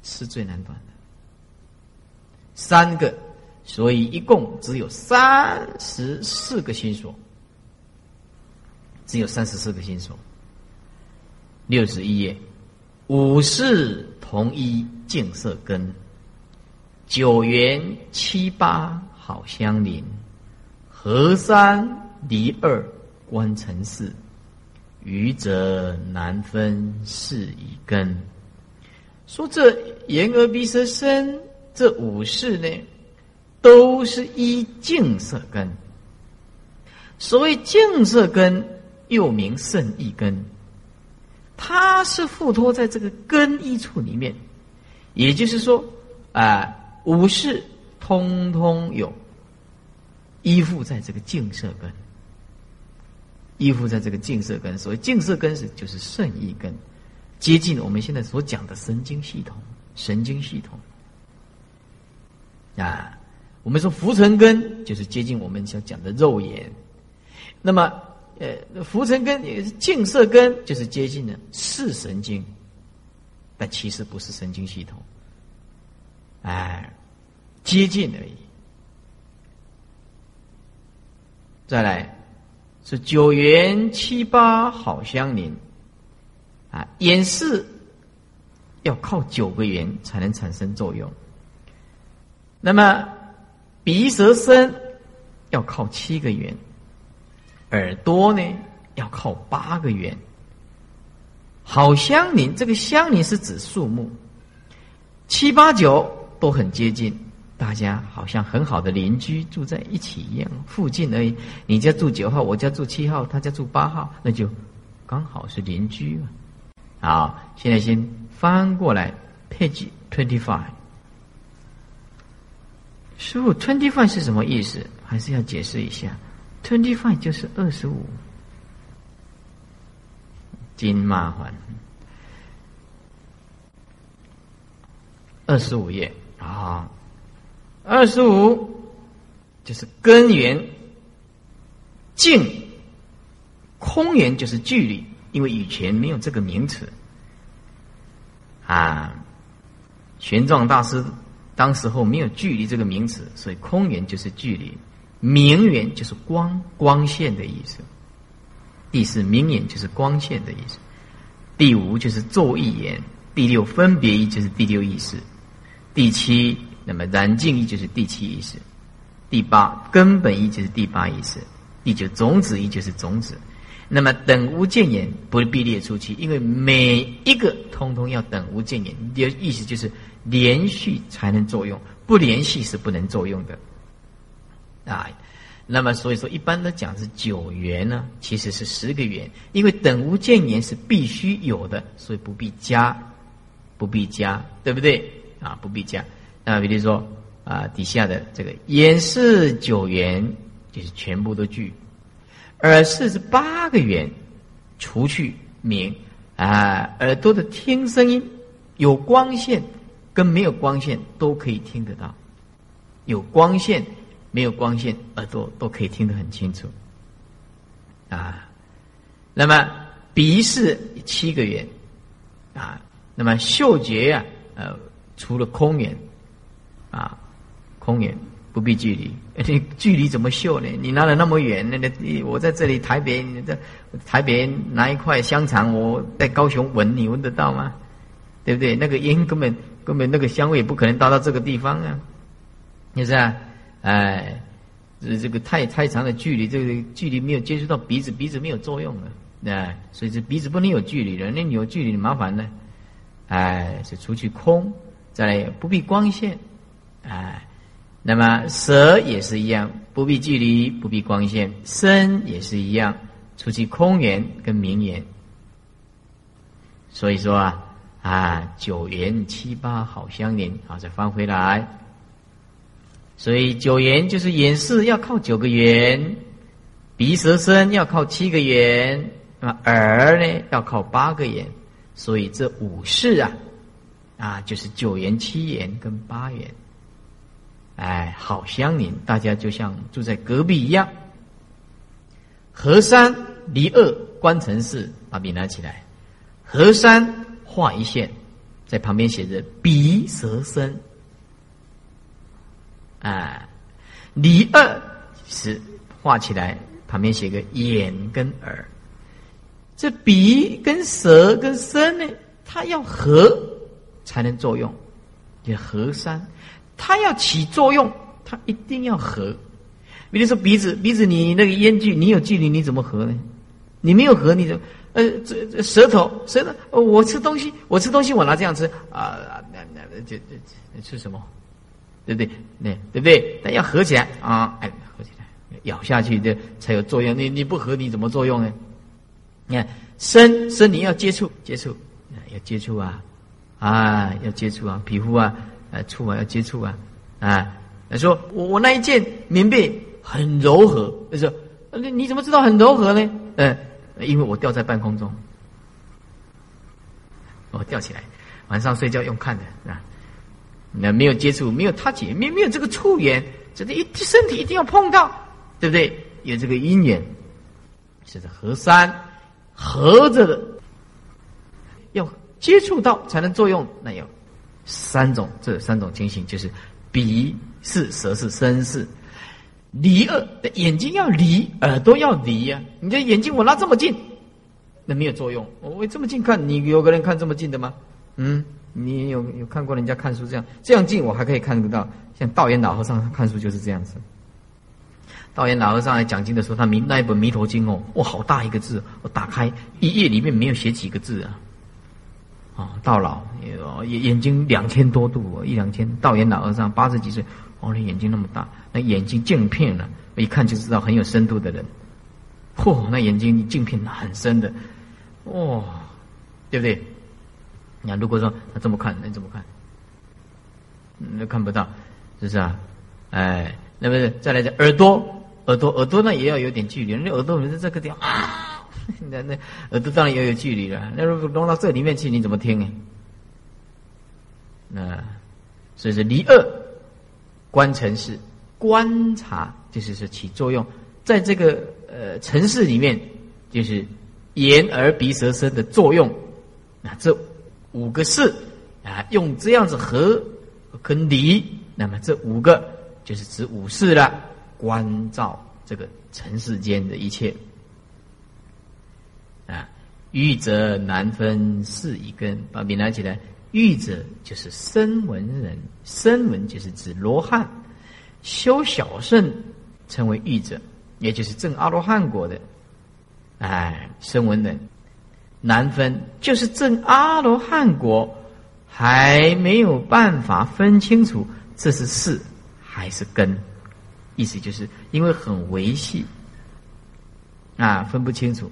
是最难断的，三个。所以一共只有三十四个心所，只有三十四个心所。六十一页，五世同一净色根，九元七八好相邻，合三离二观成四，愚者难分是一根。说这言而鼻舌身这五事呢？都是依净色根。所谓净色根，又名圣意根，它是附托在这个根一处里面。也就是说，啊，五事通通有依附在这个净色根，依附在这个净色根。所谓净色根是就是圣意根，接近我们现在所讲的神经系统，神经系统啊。我们说浮尘根就是接近我们所讲的肉眼，那么呃浮尘根也是净色根，就是接近的视神经，但其实不是神经系统，哎，接近而已。再来是九元七八好相邻，啊，眼视要靠九个圆才能产生作用，那么。鼻舌身要靠七个圆，耳朵呢要靠八个圆。好相邻，这个相邻是指数目，七八九都很接近，大家好像很好的邻居住在一起一样，附近而已。你家住九号，我家住七号，他家住八号，那就刚好是邻居嘛。好，现在先翻过来，page twenty five。师傅，twenty five 是什么意思？还是要解释一下。twenty five 就是二十五，金麻烦。二十五页啊，二十五就是根源，静空源就是距离，因为以前没有这个名词啊。玄奘大师当时候没有距离这个名词，所以空源就是距离，明源就是光光线的意思。第四明眼就是光线的意思。第五就是作意言。第六分别意就是第六意识。第七那么燃尽意就是第七意识。第八根本意就是第八意识。第九种子意就是种子。那么等无见言不必列出去，因为每一个通通要等无见言，的意思就是连续才能作用，不连续是不能作用的。啊，那么所以说一般的讲是九元呢，其实是十个元，因为等无见言是必须有的，所以不必加，不必加，对不对？啊，不必加。那比如说啊，底下的这个也是九元，就是全部都具。耳四十八个圆，除去明啊，耳朵的听声音有光线跟没有光线都可以听得到，有光线没有光线耳朵都可以听得很清楚啊。那么鼻是七个圆啊，那么嗅觉呀，呃，除了空眼啊，空眼。不必距离，[LAUGHS] 你距离怎么秀呢？你拿的那么远，那个我在这里台北，你在台北拿一块香肠，我在高雄闻，你闻得到吗？对不对？那个烟根本根本那个香味不可能到到这个地方啊，是不是啊？哎，这这个太太长的距离，这个距离没有接触到鼻子，鼻子没有作用的，哎，所以这鼻子不能有距离的，那你有距离麻烦呢。哎，是出去空，再来不必光线，哎。那么舌也是一样，不必距离，不必光线；身也是一样，出去空言跟明言。所以说啊啊，九元七八好相连，好再翻回来。所以九元就是眼视要靠九个元，鼻舌身要靠七个元，那么耳呢要靠八个元。所以这五事啊啊，就是九元、七元跟八元。哎，好相邻，大家就像住在隔壁一样。河山离二关城市，把笔拿起来。河山画一线，在旁边写着鼻舌身。哎，离二是画起来，旁边写个眼跟耳。这鼻跟舌跟身呢，它要合才能作用，叫河山。它要起作用，它一定要合。比如说鼻子，鼻子你那个烟距，你有距离，你怎么合呢？你没有合，你就呃，这这舌头，舌头，我吃东西，我吃东西，我拿这样吃啊，那那这这吃什么？对不对？那对不对？但要合起来啊，哎，合起来，咬下去这才有作用。你你不合，你怎么作用呢？你看身身你要接触接触，要接触啊啊，要接触啊，皮肤啊。触啊，要接触啊，啊！他说我我那一件棉被很柔和，他说你怎么知道很柔和呢？嗯，因为我吊在半空中，我吊起来，晚上睡觉用看的啊。那没有接触，没有他姐，没没有这个触缘，这个一身体一定要碰到，对不对？有这个因缘，是合三合着的，要接触到才能作用，那要。三种，这三种情形就是鼻是、舌是、身是。离二，眼睛要离，耳朵要离呀。你这眼睛我拉这么近，那没有作用。我这么近看，你有个人看这么近的吗？嗯，你有有看过人家看书这样这样近，我还可以看得到。像道元老和尚看书就是这样子。道元老和尚来讲经的时候，他弥那一本《弥陀经》哦，哇，好大一个字，我打开一页里面没有写几个字啊。啊，到老眼眼睛两千多度，一两千。道元老和尚八十几岁，哦，那眼睛那么大，那眼睛镜片了，一看就知道很有深度的人。嚯，那眼睛镜片很深的，哇，对不对？你看，如果说他这么看，那怎么看？那看不到，是不是啊？哎，那么再来讲耳朵，耳朵，耳朵呢也要有点距离，那耳朵是这个地方啊。[LAUGHS] 那那耳朵当然也有距离了。那如果弄到这里面去，你怎么听呢？那所以说离二观城市，观察就是说起作用，在这个呃城市里面，就是眼耳鼻舌身的作用。那这五个是啊，用这样子和跟离，那么这五个就是指五事了。关照这个尘世间的一切啊，欲者难分是一根。把笔拿起来，欲者就是声闻人，声闻就是指罗汉，修小圣称为欲者，也就是证阿罗汉果的。哎，声闻人难分，就是证阿罗汉果还没有办法分清楚这是事还是根。意思就是因为很维系啊，分不清楚。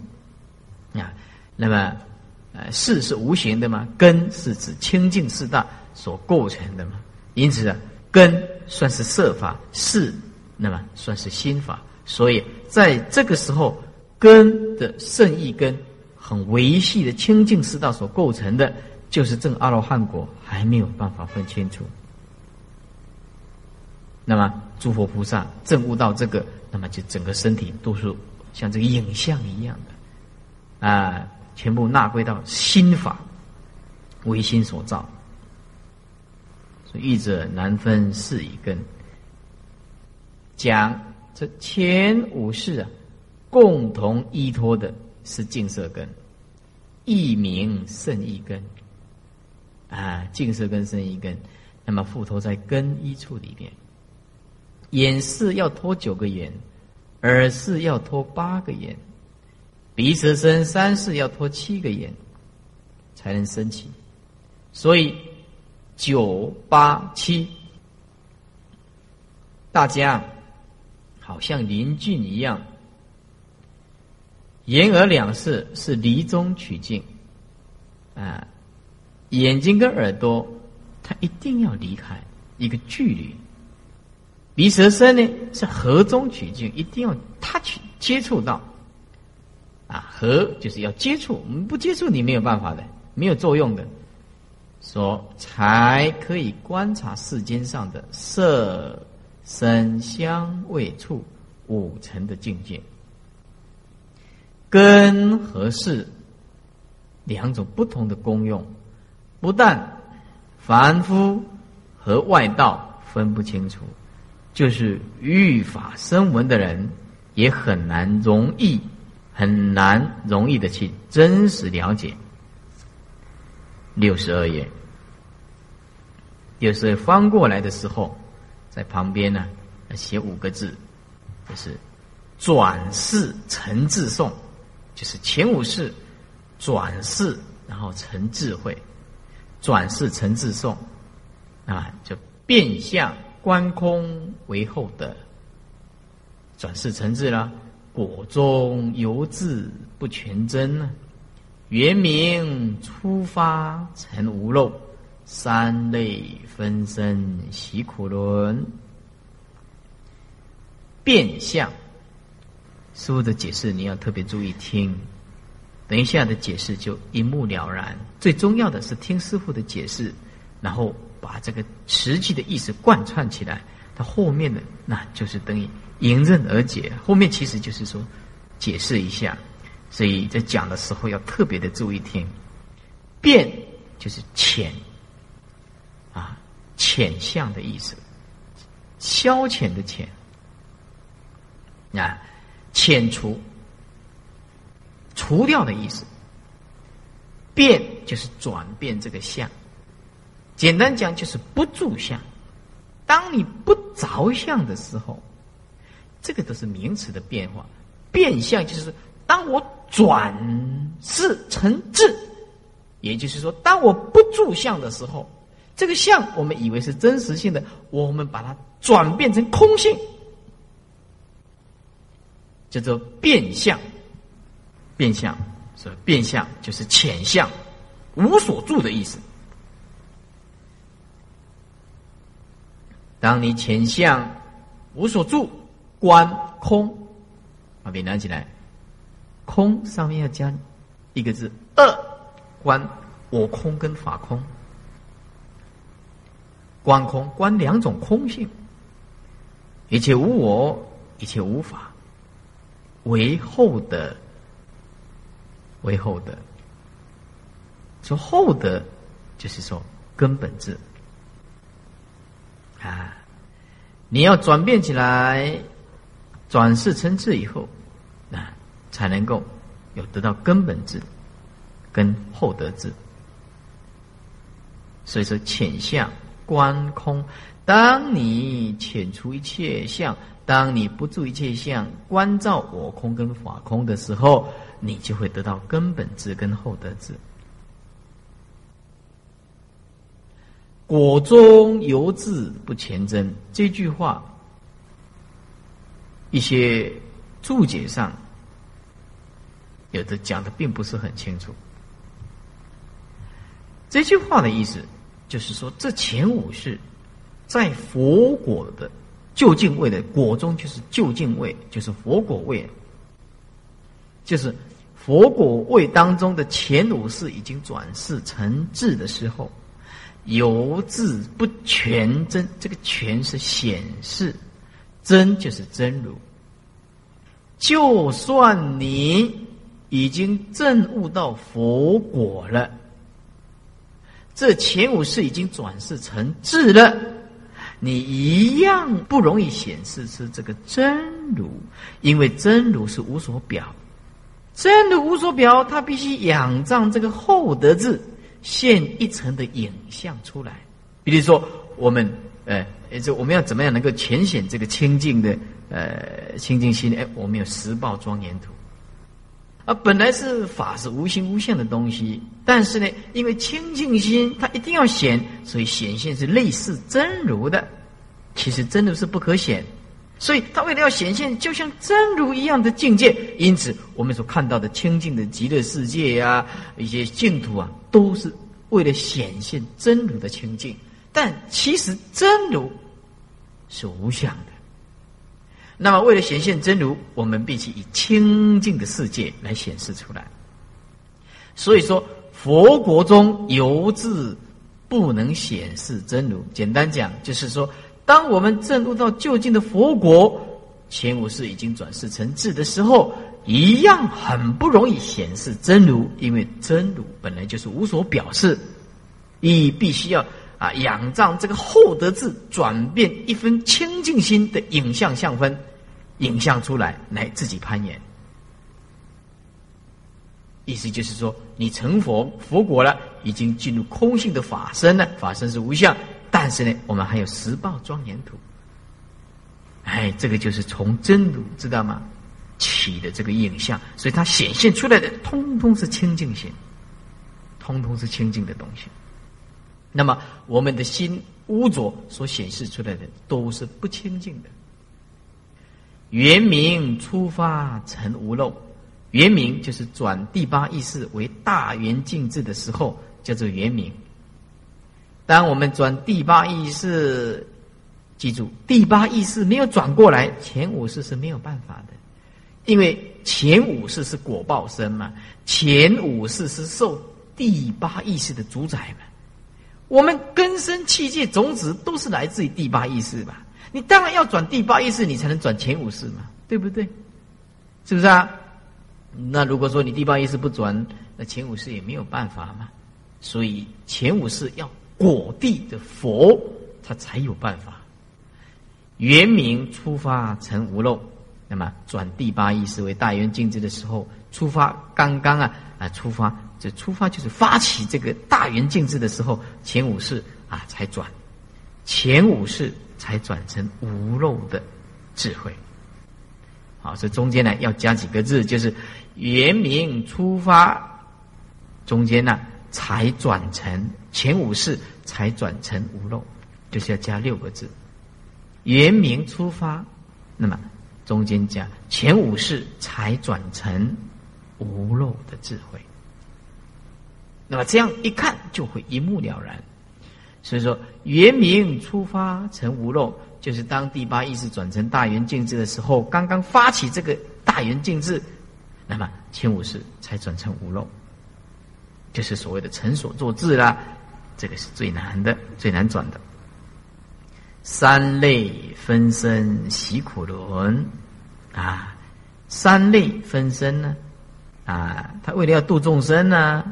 那么，呃，事是无形的嘛，根是指清净四大所构成的嘛。因此啊，根算是色法，事那么算是心法。所以在这个时候，根的圣意根很维系的清净四大所构成的，就是正阿罗汉果还没有办法分清楚。那么。诸佛菩萨证悟到这个，那么就整个身体都是像这个影像一样的，啊，全部纳归到心法，唯心所造。所以，欲者难分是一根。讲这前五世啊，共同依托的是净色根，一名胜一根，啊，净色根胜一根，那么附托在根一处里面。眼是要拖九个眼，耳是要拖八个眼，鼻舌身三视要拖七个眼，才能升起。所以九八七，大家好像邻近一样。眼耳两视是离中取静，啊，眼睛跟耳朵，它一定要离开一个距离。鼻舌身呢是合中取静，一定要它去接触到，啊，和就是要接触，我们不接触你没有办法的，没有作用的，说才可以观察世间上的色、声、香、味、触五层的境界。根和事两种不同的功用，不但凡夫和外道分不清楚。就是欲法生闻的人，也很难容易、很难容易的去真实了解。六十二页，六十二翻过来的时候，在旁边呢写五个字，就是转世成智诵，就是前五世转世，然后成智慧，转世成智诵啊，就变相。观空为后的转世成智了，果中犹自不全真呢。原名初发成无漏，三类分身习苦轮。变相，师傅的解释你要特别注意听。等一下的解释就一目了然。最重要的是听师傅的解释，然后。把这个实际的意思贯穿起来，它后面的那就是等于迎刃而解。后面其实就是说解释一下，所以在讲的时候要特别的注意听。变就是浅啊，浅相的意思，消遣的浅啊，遣除除掉的意思。变就是转变这个相。简单讲就是不住相。当你不着相的时候，这个都是名词的变化。变相就是当我转世成智，也就是说，当我不住相的时候，这个相我们以为是真实性的，我们把它转变成空性，叫做变相。变相，是变相就是浅相，无所住的意思。当你前相无所住，观空，把笔拿起来，空上面要加一个字二，观我空跟法空，观空观两种空性，一切无我，一切无法，为后的为厚德。说厚德，就是说根本智啊，你要转变起来，转世成智以后，啊，才能够有得到根本智跟厚德智。所以说，浅相观空，当你遣除一切相，当你不住一切相，观照我空跟法空的时候，你就会得到根本智跟厚德智。果中犹自不前真，这句话，一些注解上有的讲的并不是很清楚。这句话的意思就是说，这前五世在佛果的就近位的果中，就是就近位，就是佛果位，就是佛果位当中的前五世已经转世成智的时候。犹自不全真，这个全是显示，真就是真如。就算你已经证悟到佛果了，这前五世已经转世成智了，你一样不容易显示出这个真如，因为真如是无所表，真如无所表，它必须仰仗这个厚德智。现一层的影像出来，比如说我们，呃，这我们要怎么样能够浅显这个清净的，呃，清净心？哎，我们有十报庄严图，啊，本来是法是无形无相的东西，但是呢，因为清净心它一定要显，所以显现是类似真如的，其实真如是不可显。所以，他为了要显现就像真如一样的境界，因此我们所看到的清净的极乐世界呀，一些净土啊，都是为了显现真如的清净。但其实真如是无相的。那么，为了显现真如，我们必须以清净的世界来显示出来。所以说，佛国中犹自不能显示真如。简单讲，就是说。当我们证悟到就近的佛国，前五世已经转世成智的时候，一样很不容易显示真如，因为真如本来就是无所表示，你必须要啊仰仗这个厚德智，转变一分清净心的影像相分，影像出来来自己攀岩。意思就是说，你成佛佛果了，已经进入空性的法身了，法身是无相。但是呢，我们还有十报庄严土，哎，这个就是从真如知道吗？起的这个影像，所以它显现出来的通通是清净心，通通是清净的东西。那么我们的心污浊所显示出来的都是不清净的。原名出发成无漏，原名就是转第八意识为大圆净智的时候，叫做原名。当我们转第八意识，记住，第八意识没有转过来，前五世是没有办法的，因为前五世是果报身嘛，前五世是受第八意识的主宰嘛。我们根生器界种子都是来自于第八意识吧？你当然要转第八意识，你才能转前五世嘛，对不对？是不是啊？那如果说你第八意识不转，那前五世也没有办法嘛。所以前五世要。果地的佛，他才有办法。原名出发成无漏，那么转第八意识为大圆净智的时候，出发刚刚啊啊出发，这出发就是发起这个大圆净智的时候，前五世啊才转，前五世才转成无漏的智慧。好，这中间呢要加几个字，就是原名出发，中间呢才转成。前五世才转成无漏，就是要加六个字。原名出发，那么中间加前五世才转成无漏的智慧。那么这样一看就会一目了然。所以说，原名出发成无漏，就是当第八意识转成大圆净智的时候，刚刚发起这个大圆净智，那么前五世才转成无漏，就是所谓的成所作智啦。这个是最难的，最难转的。三类分身习苦轮啊，三类分身呢，啊，他为了要度众生呢，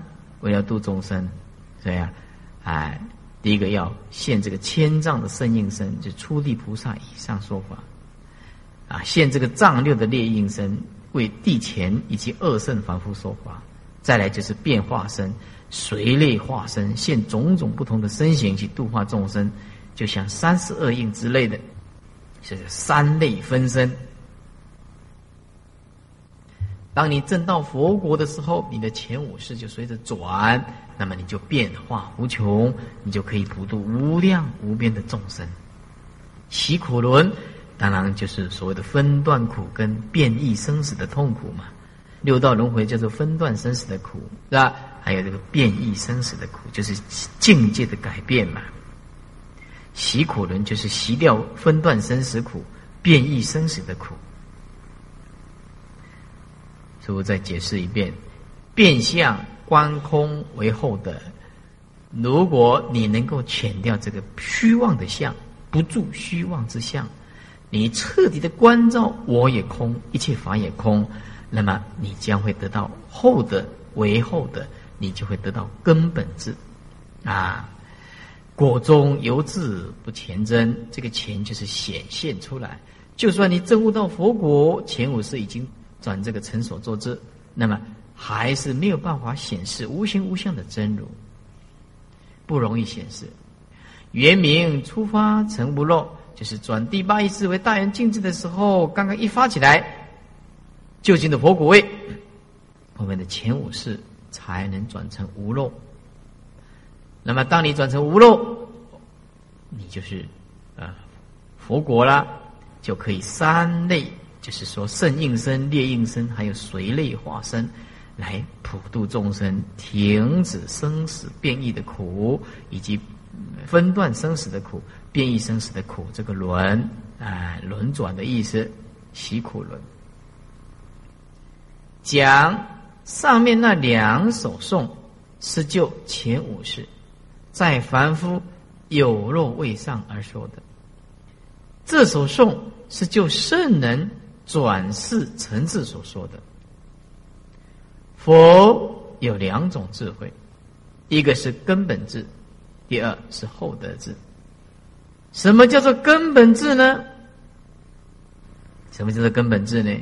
为了度众生，所以啊，哎，第一个要现这个千丈的圣应身，就初地菩萨以上说法，啊，现这个丈六的列应身，为地前以及二圣凡夫说法，再来就是变化身，随类化身，现种种不同的身形去度化众生，就像三十二应之类的，是三类分身。当你证到佛国的时候，你的前五世就随着转，那么你就变化无穷，你就可以普度无量无边的众生。习苦轮，当然就是所谓的分段苦跟变异生死的痛苦嘛。六道轮回叫做分段生死的苦，是吧？还有这个变异生死的苦，就是境界的改变嘛。习苦轮就是习掉分段生死苦、变异生死的苦。师父再解释一遍：变相观空为后的。如果你能够遣掉这个虚妄的相，不住虚妄之相，你彻底的关照我也空，一切法也空，那么你将会得到后的为后的，你就会得到根本智啊。果中由智不前真，这个前就是显现出来。就算你证悟到佛果，前五世已经。转这个成所作之，那么还是没有办法显示无形无相的真如，不容易显示。原名出发成无漏，就是转第八意识为大圆镜智的时候，刚刚一发起来，就近的佛果位，后面的前五世才能转成无漏。那么当你转成无漏，你就是啊佛果了，就可以三类。就是说，圣应身、列应身，还有随类化身，来普度众生，停止生死变异的苦，以及分段生死的苦、变异生死的苦。这个轮啊，轮转的意思，习苦轮。讲上面那两首颂，是就前五世，在凡夫有肉位上而说的。这首颂是就圣人。转世层次所说的佛有两种智慧，一个是根本智，第二是厚德智。什么叫做根本智呢？什么叫做根本智呢？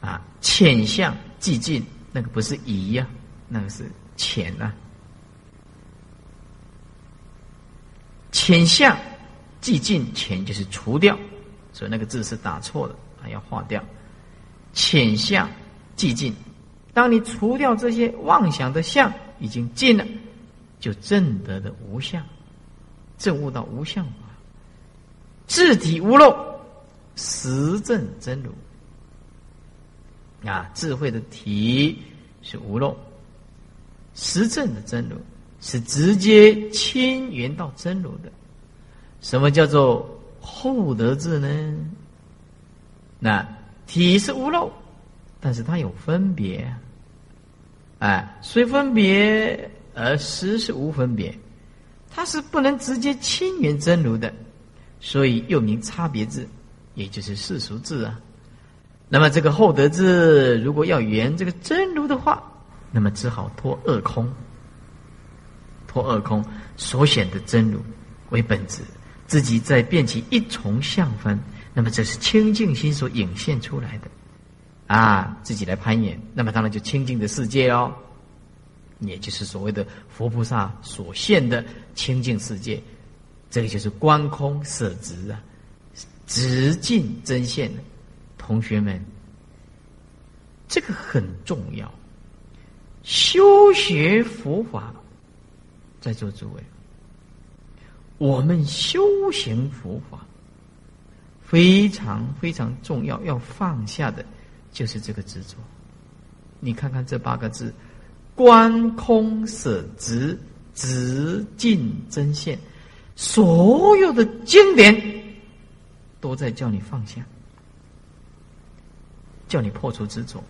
啊，浅相寂静，那个不是疑呀，那个是浅啊。浅相寂静，浅就是除掉，所以那个字是打错了。要化掉，浅相寂静。当你除掉这些妄想的相，已经尽了，就证得的无相，证悟到无相法，智体无漏，实证真如。啊，智慧的体是无漏，实证的真如是直接亲缘到真如的。什么叫做厚德智呢？那体是无漏，但是它有分别，哎，虽分别而实是无分别，它是不能直接亲缘真如的，所以又名差别字，也就是世俗字啊。那么这个厚德字，如果要圆这个真如的话，那么只好托二空，托二空所显的真如为本质，自己再变起一重相分。那么这是清净心所引现出来的，啊，自己来攀岩，那么当然就清净的世界哦，也就是所谓的佛菩萨所现的清净世界，这个就是观空舍直啊，直进真现。同学们，这个很重要，修学佛法，在座诸位，我们修行佛法。非常非常重要，要放下的，就是这个执着。你看看这八个字：观空舍直，直进真现。所有的经典都在叫你放下，叫你破除执着。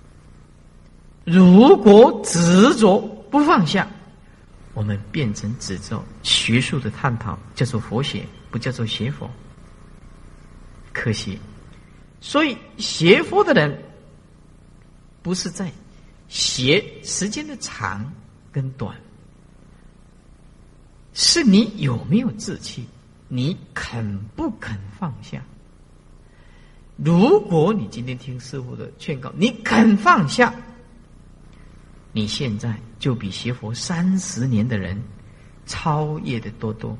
如果执着不放下，我们变成执着。学术的探讨叫做佛学，不叫做邪佛。可惜，所以邪佛的人不是在学时间的长跟短，是你有没有志气，你肯不肯放下？如果你今天听师傅的劝告，你肯放下，你现在就比学佛三十年的人超越的多多，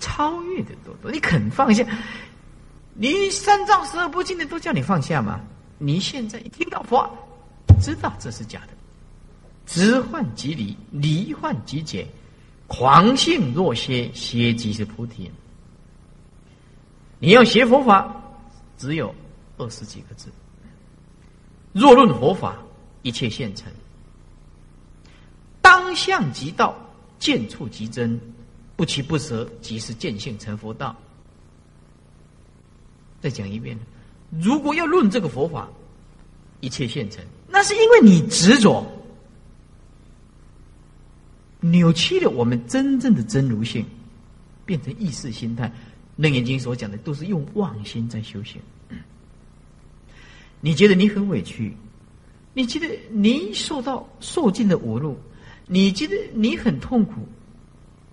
超越的多多。你肯放下，你三藏十二部经的都叫你放下吗？你现在一听到佛。知道这是假的，知幻即离，离幻即解，狂性若歇，歇即是菩提。你要学佛法，只有二十几个字。若论佛法，一切现成。当相即道，见处即真，不欺不舍，即是见性成佛道。再讲一遍，如果要论这个佛法，一切现成。那是因为你执着，扭曲了我们真正的真如性，变成意识心态。楞严经所讲的都是用妄心在修行。你觉得你很委屈，你觉得你受到受尽的侮辱，你觉得你很痛苦，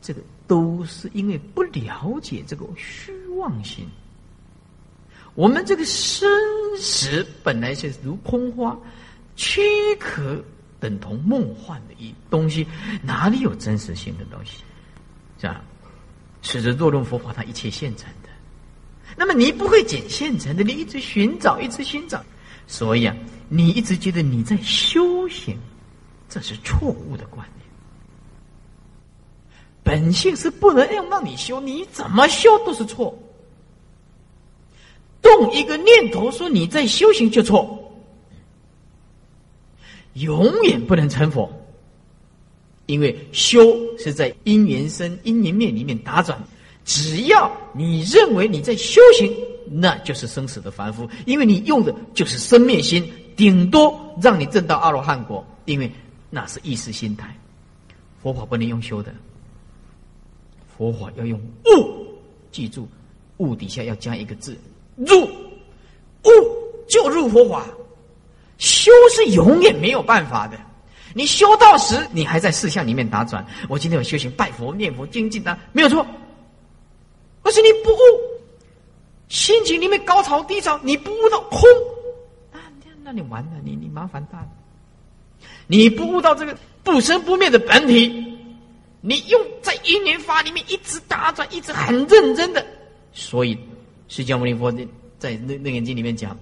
这个都是因为不了解这个虚妄心。我们这个生死本来是如空花。躯壳等同梦幻的一东西，哪里有真实性的东西？这样，使得若论佛法，它一切现成的。那么你不会捡现成的，你一直寻找，一直寻找，所以啊，你一直觉得你在修行，这是错误的观念。本性是不能用让你修，你怎么修都是错。动一个念头说你在修行就错。永远不能成佛，因为修是在因缘生、因缘灭里面打转。只要你认为你在修行，那就是生死的凡夫，因为你用的就是生灭心，顶多让你证到阿罗汉果，因为那是意识心态。佛法不能用修的，佛法要用悟。记住，悟底下要加一个字：入。悟就入佛法。修是永远没有办法的。你修到时，你还在四相里面打转。我今天有修行，拜佛、念佛、精进的，没有错。可是你不悟，心情里面高潮低潮，你不悟到空，那那你完了，你你麻烦大了。你不悟到这个不生不灭的本体，你用在因缘法里面一直打转，一直很认真的。所以，释迦牟尼佛在那那眼经里面讲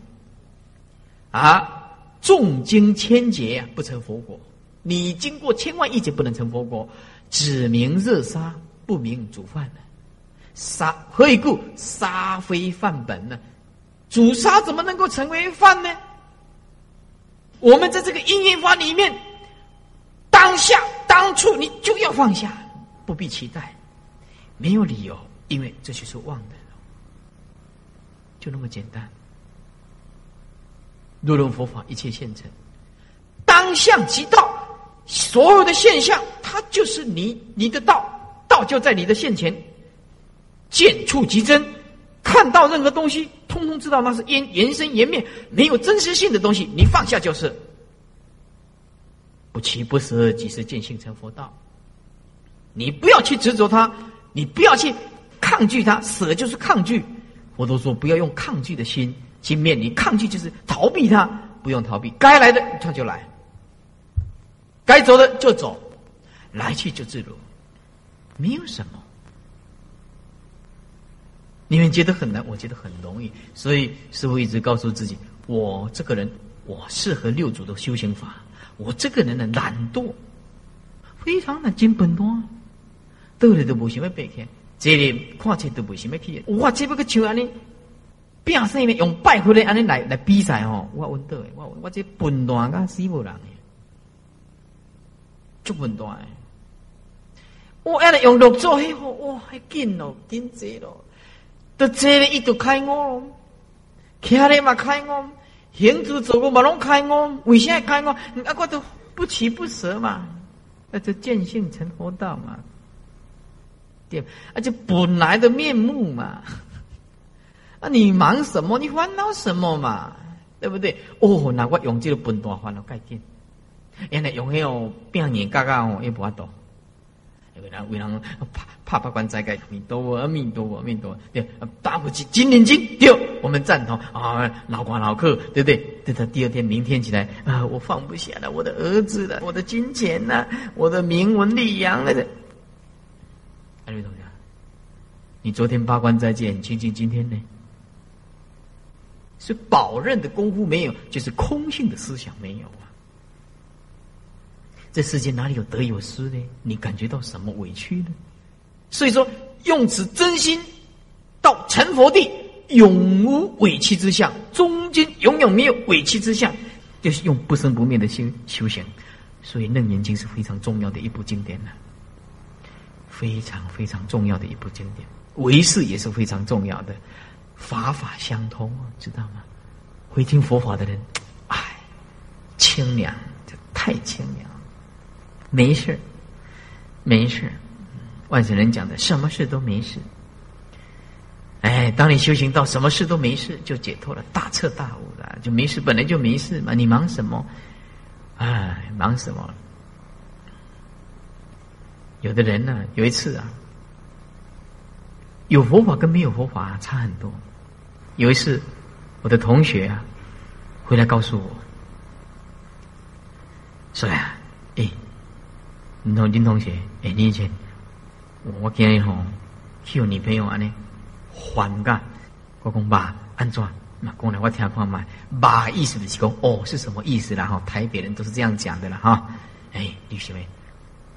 啊。重经千劫呀，不成佛果。你经过千万亿劫不能成佛果，只明热沙，不明煮饭呢？沙何以故？沙非饭本呢？煮杀怎么能够成为饭呢？我们在这个因缘法里面，当下当初你就要放下，不必期待，没有理由，因为这就是妄的，就那么简单。如论佛法，一切现成，当相即道，所有的现象，它就是你你的道，道就在你的现前，见处即真，看到任何东西，通通知道那是延延伸延灭，没有真实性的东西，你放下就是，不欺不舍，即是见性成佛道。你不要去执着它，你不要去抗拒它，舍就是抗拒。我都说不要用抗拒的心。去面临抗拒，就是逃避它，不用逃避，该来的它就来，该走的就走，来去就自如，没有什么。你们觉得很难，我觉得很容易，所以师傅一直告诉自己：我这个人，我适合六祖的修行法。我这个人的懒惰，非常的金本多，到了都不想要背起，这里看起都不想要去，我只不过像安尼。变生呢？用拜回来安尼来来比赛吼，我问到诶，我我这笨蛋甲死无人诶，足笨蛋诶！我安尼用六做迄好，哇，还紧咯，紧济咯，都坐咧伊就开我，徛咧嘛开我，行住走路嘛拢开我，为啥开我？啊，我都不起不舍嘛，那就见性成佛道嘛，对，而且本来的面目嘛。[LAUGHS] 啊，你忙什么？你烦恼什么嘛？对不对？哦，那我用这个笨蛋烦恼改变，原来用那种病人嘎嘎哦，也不法度。为人为人怕怕怕关斋该阿弥陀佛，阿弥陀佛，阿弥陀佛。对，打不起金领金，丢，我们赞同啊，老瓜老客，对不对？对他第二天、明天起来啊，我放不下了，我的儿子了，我的金钱呐，我的名闻利养了。阿弥陀佛，你昨天八关斋戒很清净，今天呢？是宝刃的功夫没有，就是空性的思想没有啊。这世间哪里有得有失呢？你感觉到什么委屈呢？所以说，用此真心到成佛地，永无委屈之相，中间永远没有委屈之相，就是用不生不灭的心修行。所以《楞严经》是非常重要的一部经典呢，非常非常重要的一部经典。唯识也是非常重要的。法法相通啊，知道吗？会听佛法的人，哎，清凉，这太清凉，没事，没事。万圣人讲的，什么事都没事。哎，当你修行到什么事都没事，就解脱了，大彻大悟了，就没事，本来就没事嘛。你忙什么？哎，忙什么？有的人呢，有一次啊，有佛法跟没有佛法差很多。有一次，我的同学啊，回来告诉我，说呀，哎，林同金同学，哎，你以前我我今日吼去有女朋友安尼还噶，我讲爸安怎？那过来我听看嘛，爸意思就是讲哦是什么意思啦？哈，台北人都是这样讲的啦哈。哎，李学妹，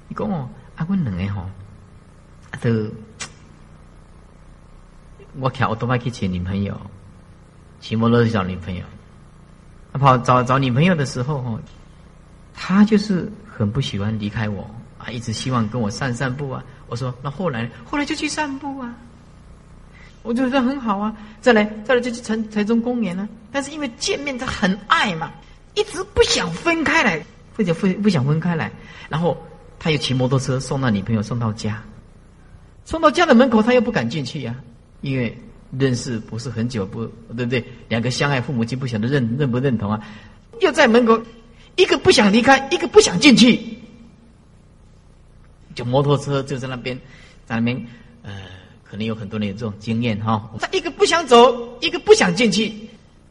你讲哦，啊，我两个吼，都。我看我多半去请女朋友，骑摩托车找女朋友。他跑找找女朋友的时候，哈，他就是很不喜欢离开我啊，一直希望跟我散散步啊。我说那后来，后来就去散步啊。我觉得很好啊。再来，再来就去城城中公园啊。但是因为见面他很爱嘛，一直不想分开来，不想分不想分开来。然后他又骑摩托车送那女朋友送到家，送到家的门口，他又不敢进去呀。因为认识不是很久，不对不对？两个相爱，父母亲不晓得认认不认同啊？又在门口，一个不想离开，一个不想进去，就摩托车就在那边，在那边，呃，可能有很多人有这种经验哈。他一个不想走，一个不想进去，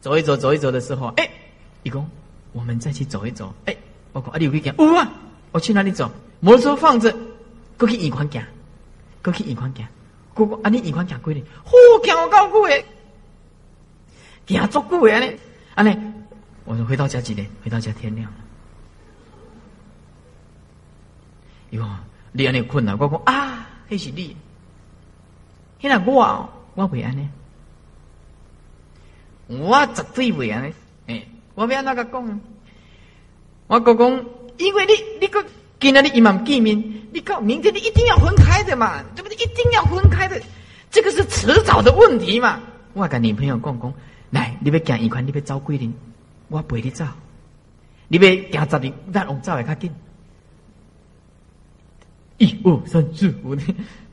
走一走，走一走的时候，哎，义工，我们再去走一走。哎，我讲啊，你有可以讲，哦啊，我去哪里走？摩托车放着，过去银行行，过去银行行。哥哥，啊，你一款行几年？嚯，行我够久诶，行足久诶安尼，安尼，我说回到家几点？回到家天亮了。哟，你安尼困难，我讲啊，那是你。现在我，我袂安尼，我绝对袂安尼。诶，我要那个讲？我讲讲，因为你，你个。今天你一晚见面，你告明天你一定要分开的嘛，对不对？一定要分开的，这个是迟早的问题嘛。我跟女朋友讲讲，来，你要行一款，你要走几年，我陪你走。你要行十年，咱往走会较紧。一、二、三、四、五，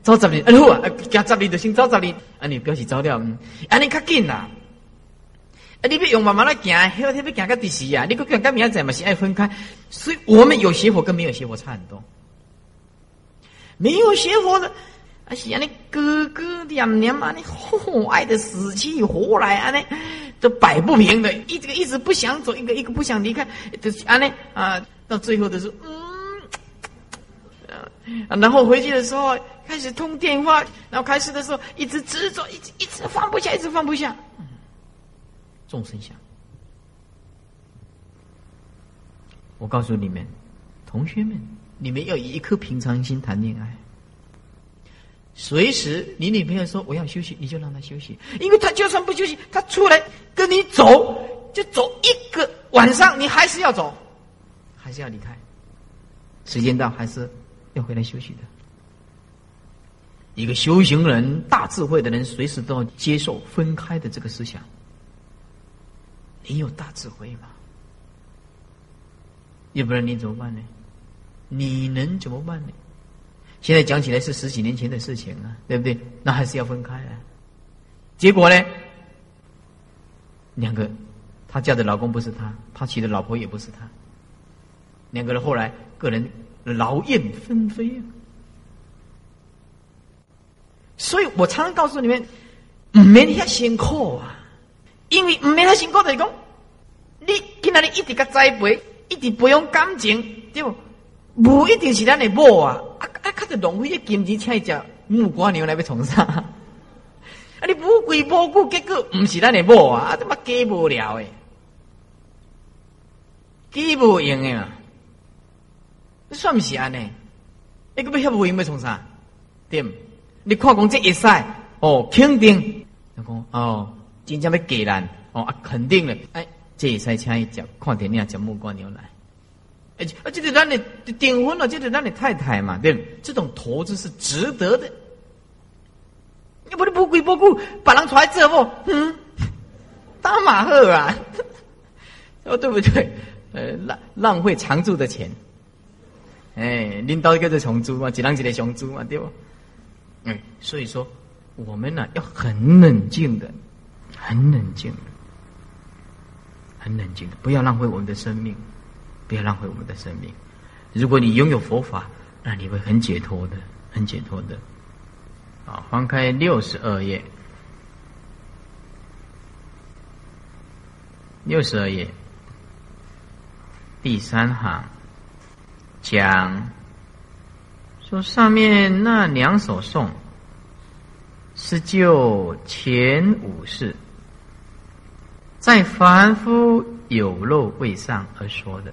走十年，哎好啊，行十年就先走十年，安尼表示走了，安尼较紧啦。啊！你别用慢慢来行，还要特别行个第时啊！你个讲个明仔嘛是爱分开，所以我们有邪火跟没有邪火差很多。没有邪火的，啊是啊，你哥哥两年嘛，你吼爱的死去活来啊，那都摆不平的，一个一直不想走，一个一个不想离开，就是啊那啊，到最后的时候，嗯，啊，然后回去的时候开始通电话，然后开始的时候一直执着，一直一直放不下，一直放不下。众生相，我告诉你们，同学们，你们要以一颗平常心谈恋爱。随时你女朋友说我要休息，你就让她休息，因为她就算不休息，她出来跟你走，就走一个晚上，你还是要走，还是要离开。时间到，还是要回来休息的。一个修行人、大智慧的人，随时都要接受分开的这个思想。你有大智慧吗？要不然你怎么办呢？你能怎么办呢？现在讲起来是十几年前的事情啊，对不对？那还是要分开啊。结果呢，两个她嫁的老公不是他，他娶的老婆也不是他。两个人后来个人劳燕分飞啊。所以我常常告诉你们，唔免遐辛苦啊，因为唔免遐辛苦就是讲，你今仔日一直甲栽培，一直培养感情，对不？不一定是咱的某啊，啊啊，较着浪费些金钱请一只木瓜牛来要从啥？[LAUGHS] 啊，你不贵不贵，结果唔是咱的某啊，啊，他妈假无聊诶，假无用诶嘛，算毋是安尼？一个要遐无用要从啥？对？你看讲这一赛哦，肯定，讲哦，真正要给咱哦，啊，肯定了，哎，这一赛请一只看电影，吃木瓜牛奶。而且而且得让你订婚了，就得让你太太嘛，对？这种投资是值得的。你不是不贵不顾，把人揣这不？嗯，[LAUGHS] 大马赫啊，[LAUGHS] 哦，对不对？呃，浪浪费常住的钱。哎，拎到一个在重租嘛，几人几个重租嘛，对不？嗯，所以说我们呢要很冷静的，很冷静，很冷静的，不要浪费我们的生命。不要浪费我们的生命。如果你拥有佛法，那你会很解脱的，很解脱的。啊，翻开六十二页，六十二页第三行讲说，上面那两首颂是就前五世在凡夫有漏位上而说的。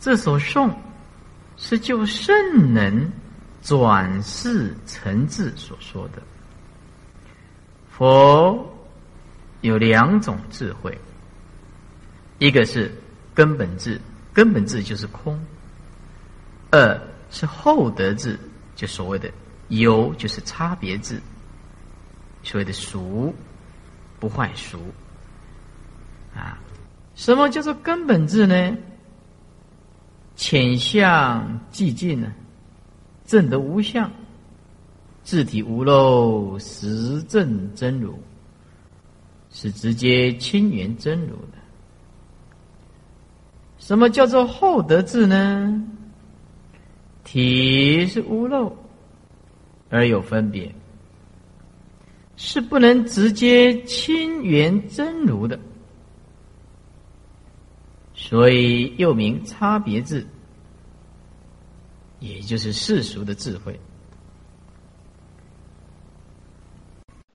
这首颂是就圣人转世成智所说的。佛有两种智慧，一个是根本智，根本智就是空；二是后得智，就所谓的有，就是差别智，所谓的俗不坏俗啊。什么叫做根本智呢？浅相寂静呢，正得无相，自体无漏，实证真如，是直接亲缘真如的。什么叫做后得智呢？体是无漏，而有分别，是不能直接亲缘真如的。所以又名差别智，也就是世俗的智慧。